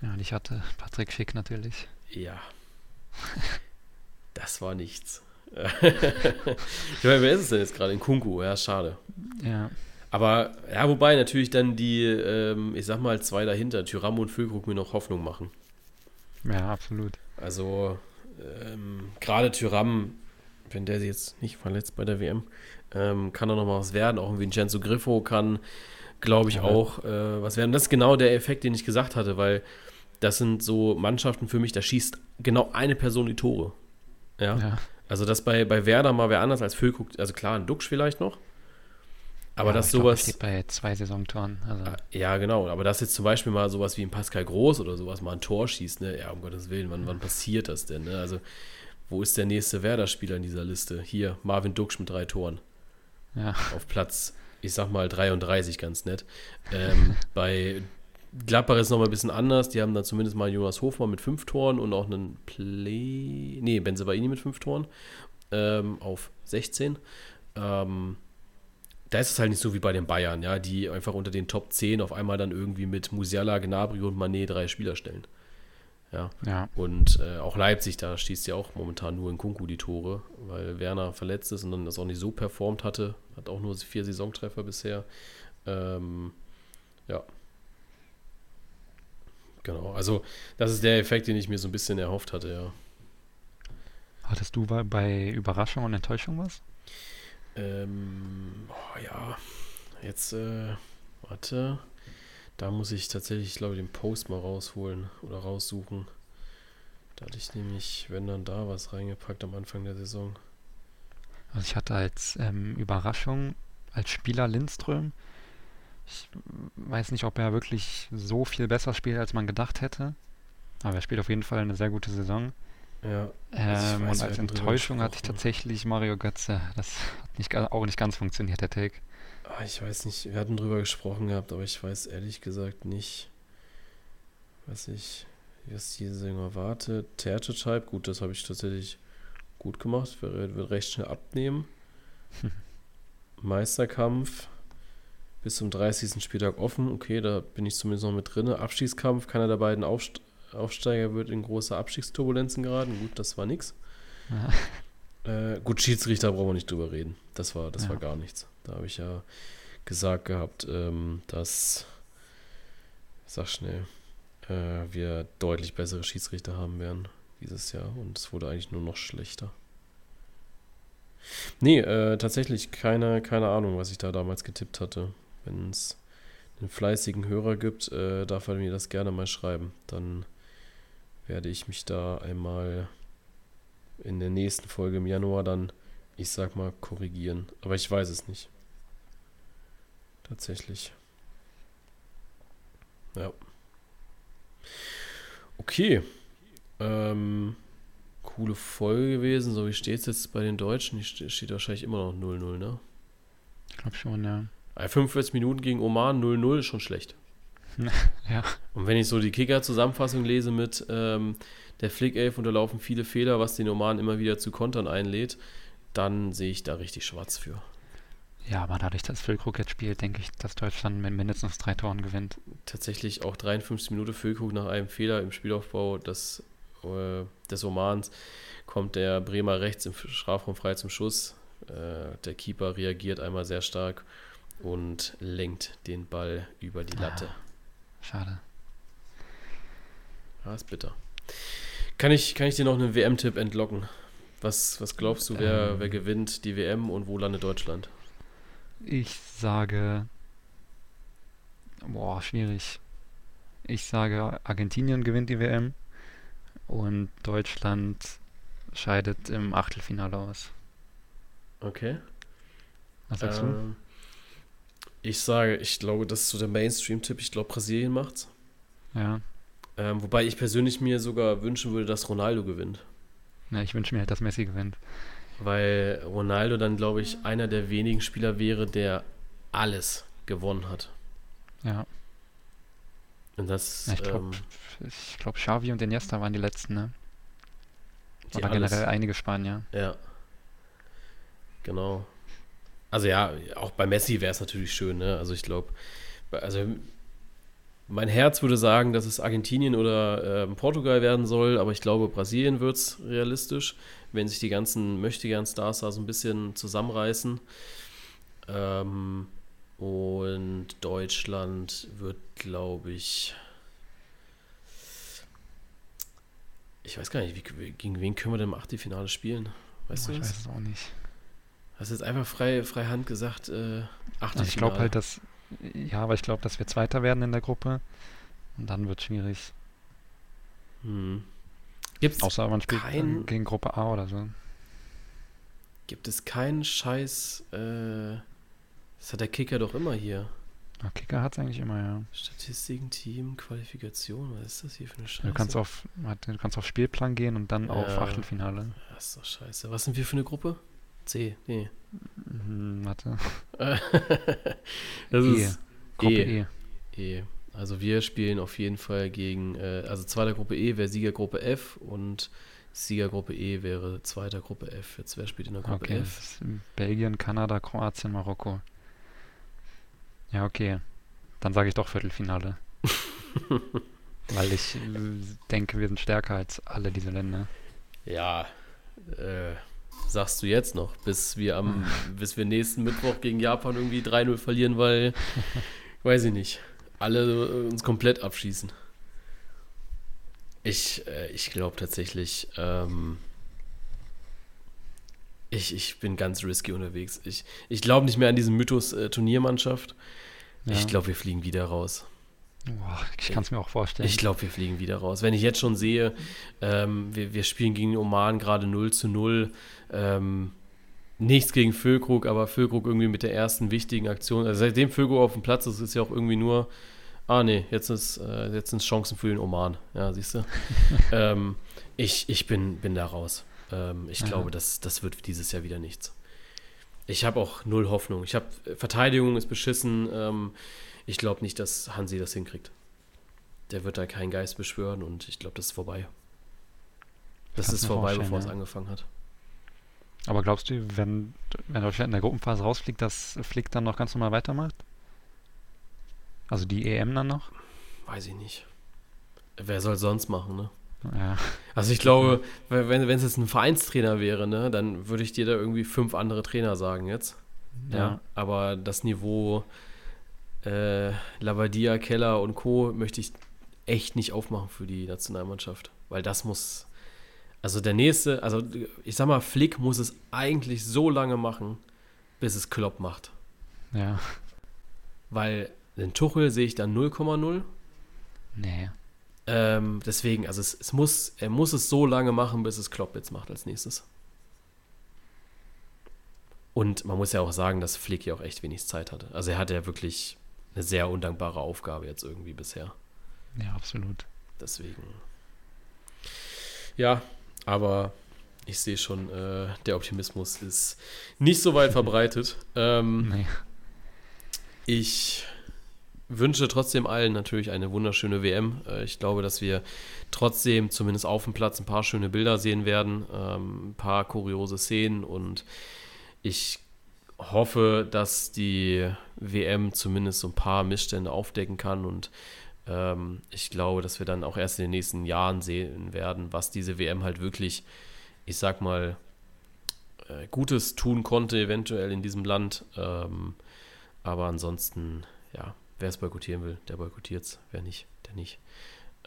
Ja, und ich hatte Patrick Schick natürlich. Ja. das war nichts. ich meine, wer ist es denn jetzt gerade? In Kunku, ja, schade. Ja. Aber, ja, wobei natürlich dann die, ähm, ich sag mal, zwei dahinter, Tyram und Füllkrug, mir noch Hoffnung machen. Ja, absolut. Also, ähm, gerade Tyram, wenn der sich jetzt nicht verletzt bei der WM, ähm, kann er noch mal was werden. Auch ein Vincenzo Griffo kann, glaube ich, ja. auch äh, was werden. Das ist genau der Effekt, den ich gesagt hatte, weil das sind so Mannschaften für mich, da schießt genau eine Person die Tore. Ja. ja. Also, dass bei, bei Werder mal wer anders als Füllkrug, also klar, ein Duxch vielleicht noch. Aber ja, dass sowas. Glaub, steht bei zwei Saisontoren. Also. Ah, ja, genau. Aber dass jetzt zum Beispiel mal sowas wie ein Pascal Groß oder sowas mal ein Tor schießt, ne? Ja, um Gottes Willen, wann, wann passiert das denn? Ne? Also, wo ist der nächste Werder-Spieler in dieser Liste? Hier, Marvin Duxch mit drei Toren. Ja. Auf Platz, ich sag mal 33, ganz nett. Ähm, bei Gladbach ist noch mal ein bisschen anders. Die haben dann zumindest mal Jonas Hofmann mit fünf Toren und auch einen Play. Nee, Benzebaini mit fünf Toren ähm, auf 16. Ähm, da ist es halt nicht so wie bei den Bayern, ja, die einfach unter den Top 10 auf einmal dann irgendwie mit Musiala, Gnabry und Manet drei Spieler stellen. Ja. ja. Und äh, auch Leipzig, da schießt ja auch momentan nur in Kunku die Tore, weil Werner verletzt ist und dann das auch nicht so performt hatte. Hat auch nur vier Saisontreffer bisher. Ähm, ja. Genau, also das ist der Effekt, den ich mir so ein bisschen erhofft hatte, ja. Hattest du bei Überraschung und Enttäuschung was? Ähm, oh ja, jetzt, äh, warte. Da muss ich tatsächlich, glaube ich, den Post mal rausholen oder raussuchen. Da hatte ich nämlich, wenn dann da was reingepackt am Anfang der Saison. Also ich hatte als ähm, Überraschung als Spieler Lindström. Ich weiß nicht, ob er wirklich so viel besser spielt, als man gedacht hätte. Aber er spielt auf jeden Fall eine sehr gute Saison. Ja. Ähm, weiß, und als Enttäuschung hatte ich tatsächlich Mario Götze. Das hat nicht, auch nicht ganz funktioniert, der Take. Ah, ich weiß nicht, wir hatten drüber gesprochen gehabt, aber ich weiß ehrlich gesagt nicht, was ich, was diese Saison erwarte. Theater-Type, gut, das habe ich tatsächlich gut gemacht, wird, wird recht schnell abnehmen. Meisterkampf bis zum 30. Spieltag offen, okay, da bin ich zumindest noch mit drin. Abstiegskampf, keiner der beiden Aufst Aufsteiger wird in große Abstiegsturbulenzen geraten. Gut, das war nichts. Ja. Äh, gut, Schiedsrichter brauchen wir nicht drüber reden. Das war, das ja. war gar nichts. Da habe ich ja gesagt gehabt, ähm, dass, sag schnell, äh, wir deutlich bessere Schiedsrichter haben werden dieses Jahr und es wurde eigentlich nur noch schlechter. Nee, äh, tatsächlich keine, keine Ahnung, was ich da damals getippt hatte. Wenn es einen fleißigen Hörer gibt, äh, darf er mir das gerne mal schreiben. Dann werde ich mich da einmal in der nächsten Folge im Januar dann, ich sag mal, korrigieren. Aber ich weiß es nicht. Tatsächlich. Ja. Okay. Ähm, coole Folge gewesen. So wie steht es jetzt bei den Deutschen? Die steht wahrscheinlich immer noch 0-0, ne? Ich glaube schon, ja. 45 Minuten gegen Oman 0-0 ist schon schlecht. ja. Und wenn ich so die Kicker-Zusammenfassung lese mit ähm, der Flick-Elf unterlaufen viele Fehler, was den Oman immer wieder zu Kontern einlädt, dann sehe ich da richtig schwarz für. Ja, aber dadurch, dass Füllkrug jetzt spielt, denke ich, dass Deutschland mit mindestens drei Toren gewinnt. Tatsächlich auch 53 Minuten Füllkrug nach einem Fehler im Spielaufbau des, äh, des Omans kommt der Bremer rechts im Strafraum frei zum Schuss. Äh, der Keeper reagiert einmal sehr stark und lenkt den Ball über die Latte. Ah. Schade. Ah, ist bitter. Kann ich, kann ich dir noch einen WM-Tipp entlocken? Was, was glaubst du, wer, ähm, wer gewinnt die WM und wo landet Deutschland? Ich sage. Boah, schwierig. Ich sage, Argentinien gewinnt die WM und Deutschland scheidet im Achtelfinale aus. Okay. Was sagst du? Ähm, ich sage, ich glaube, das ist so der Mainstream-Tipp. Ich glaube, Brasilien macht's. Ja. Ähm, wobei ich persönlich mir sogar wünschen würde, dass Ronaldo gewinnt. ja, ich wünsche mir halt, dass Messi gewinnt. Weil Ronaldo dann, glaube ich, einer der wenigen Spieler wäre, der alles gewonnen hat. Ja. Und das, Ja, ich glaube, ähm, ich glaub, Xavi und Iniesta waren die letzten, ne? die Oder alles, generell einige Spanier. Ja. Genau. Also ja, auch bei Messi wäre es natürlich schön, ne? Also ich glaube, also mein Herz würde sagen, dass es Argentinien oder ähm, Portugal werden soll, aber ich glaube, Brasilien wird es realistisch, wenn sich die ganzen Möchtegern-Stars da so ein bisschen zusammenreißen. Ähm, und Deutschland wird, glaube ich. Ich weiß gar nicht, wie, gegen wen können wir denn im Achtelfinale spielen? Weißt Boah, du ich das? weiß es auch nicht. Hast du jetzt einfach frei, frei Hand gesagt, äh, Achtelfinale? Also ich glaube halt, dass. Ja, aber ich glaube, dass wir Zweiter werden in der Gruppe. Und dann wird es schwierig. Hm. Gibt's, Außer man spielt kein- gegen Gruppe A oder so. gibt es keinen Scheiß, äh, das hat der Kicker doch immer hier. Ja, Kicker hat es eigentlich immer, ja. Statistiken, Team, Qualifikation, was ist das hier für eine Scheiße? Du kannst auf, du kannst auf Spielplan gehen und dann auf Ja. Achtelfinale. Das ist doch scheiße. Was sind wir für eine Gruppe? C, nee. Hm, warte. das E. ist Gruppe E. E. E. Also wir spielen auf jeden Fall gegen, äh, also zweiter Gruppe E wäre Siegergruppe F und Siegergruppe E wäre zweiter Gruppe F. Jetzt wer spielt in der Gruppe Okay, F? Belgien, Kanada, Kroatien, Marokko. Ja, okay. Dann sage ich doch Viertelfinale. Weil ich äh, denke, wir sind stärker als alle diese Länder. Ja, äh, sagst du jetzt noch, bis wir am, bis wir nächsten Mittwoch gegen Japan irgendwie 3-0 verlieren, weil, weiß ich nicht, alle äh, uns komplett abschießen. Ich, äh, ich glaube tatsächlich, ähm, ich, ich bin ganz risky unterwegs. Ich, ich glaube nicht mehr an diesen Mythos äh, Turniermannschaft. Ja. Ich glaube, wir fliegen wieder raus. Ich kann es mir auch vorstellen. Ich glaube, wir fliegen wieder raus. Wenn ich jetzt schon sehe, ähm, wir, wir spielen gegen Oman gerade 0 zu 0. Ähm, nichts gegen Füllkrug, aber Füllkrug irgendwie mit der ersten wichtigen Aktion. Also seitdem Füllkrug auf dem Platz ist, ist ja auch irgendwie nur, ah nee, jetzt, ist, äh, jetzt sind Chancen für den Oman. Ja, siehst du. ähm, ich ich bin, bin da raus. Ähm, ich Ja. glaube, das, das wird dieses Jahr wieder nichts. Ich habe auch null Hoffnung. Ich habe Verteidigung ist beschissen. Ähm, ich glaube nicht, dass Hansi das hinkriegt. Der wird da keinen Geist beschwören und ich glaube, das ist vorbei. Das ist vorbei, bevor es ja. angefangen hat. Aber glaubst du, wenn, wenn Deutschland in der Gruppenphase rausfliegt, dass Flick dann noch ganz normal weitermacht? Also die EM dann noch? Weiß ich nicht. Wer soll sonst machen, ne? Ja, Also ich glaube, wenn wenn es jetzt ein Vereinstrainer wäre, ne, dann würde ich dir da irgendwie fünf andere Trainer sagen jetzt. Ja. ja. Aber das Niveau äh, Labadia, Keller und Co. möchte ich echt nicht aufmachen für die Nationalmannschaft. Weil das muss. Also der nächste, also ich sag mal, Flick muss es eigentlich so lange machen, bis es Klopp macht. Ja. Weil den Tuchel sehe ich dann 0,0. Nee. Ähm, deswegen, also es, es muss, er muss es so lange machen, bis es Klopp jetzt macht als nächstes. Und man muss ja auch sagen, dass Flick ja auch echt wenig Zeit hatte. Also er hatte ja wirklich eine sehr undankbare Aufgabe jetzt irgendwie bisher. Ja, absolut. Deswegen. Ja, aber ich sehe schon, äh, der Optimismus ist nicht so weit verbreitet. Ähm, Nee. ich wünsche trotzdem allen natürlich eine wunderschöne WM. Äh, Ich glaube, dass wir trotzdem zumindest auf dem Platz ein paar schöne Bilder sehen werden, ähm, ein paar kuriose Szenen und ich hoffe, dass die WM zumindest so ein paar Missstände aufdecken kann und ähm, ich glaube, dass wir dann auch erst in den nächsten Jahren sehen werden, was diese WM halt wirklich, ich sag mal, äh, Gutes tun konnte, eventuell in diesem Land. Ähm, aber ansonsten, ja, wer es boykottieren will, der boykottiert es. Wer nicht, der nicht.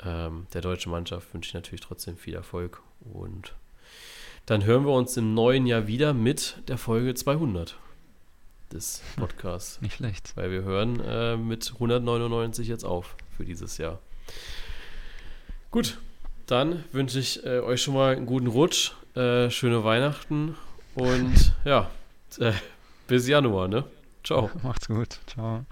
Ähm, der deutschen Mannschaft wünsche ich natürlich trotzdem viel Erfolg. Und dann hören wir uns im neuen Jahr wieder mit der Folge 200 des Podcasts. Nicht schlecht. Weil wir hören äh, mit 199 jetzt auf für dieses Jahr. Gut, dann wünsche ich äh, euch schon mal einen guten Rutsch, äh, schöne Weihnachten und ja, äh, bis Januar, ne? Ciao. Macht's gut. Ciao.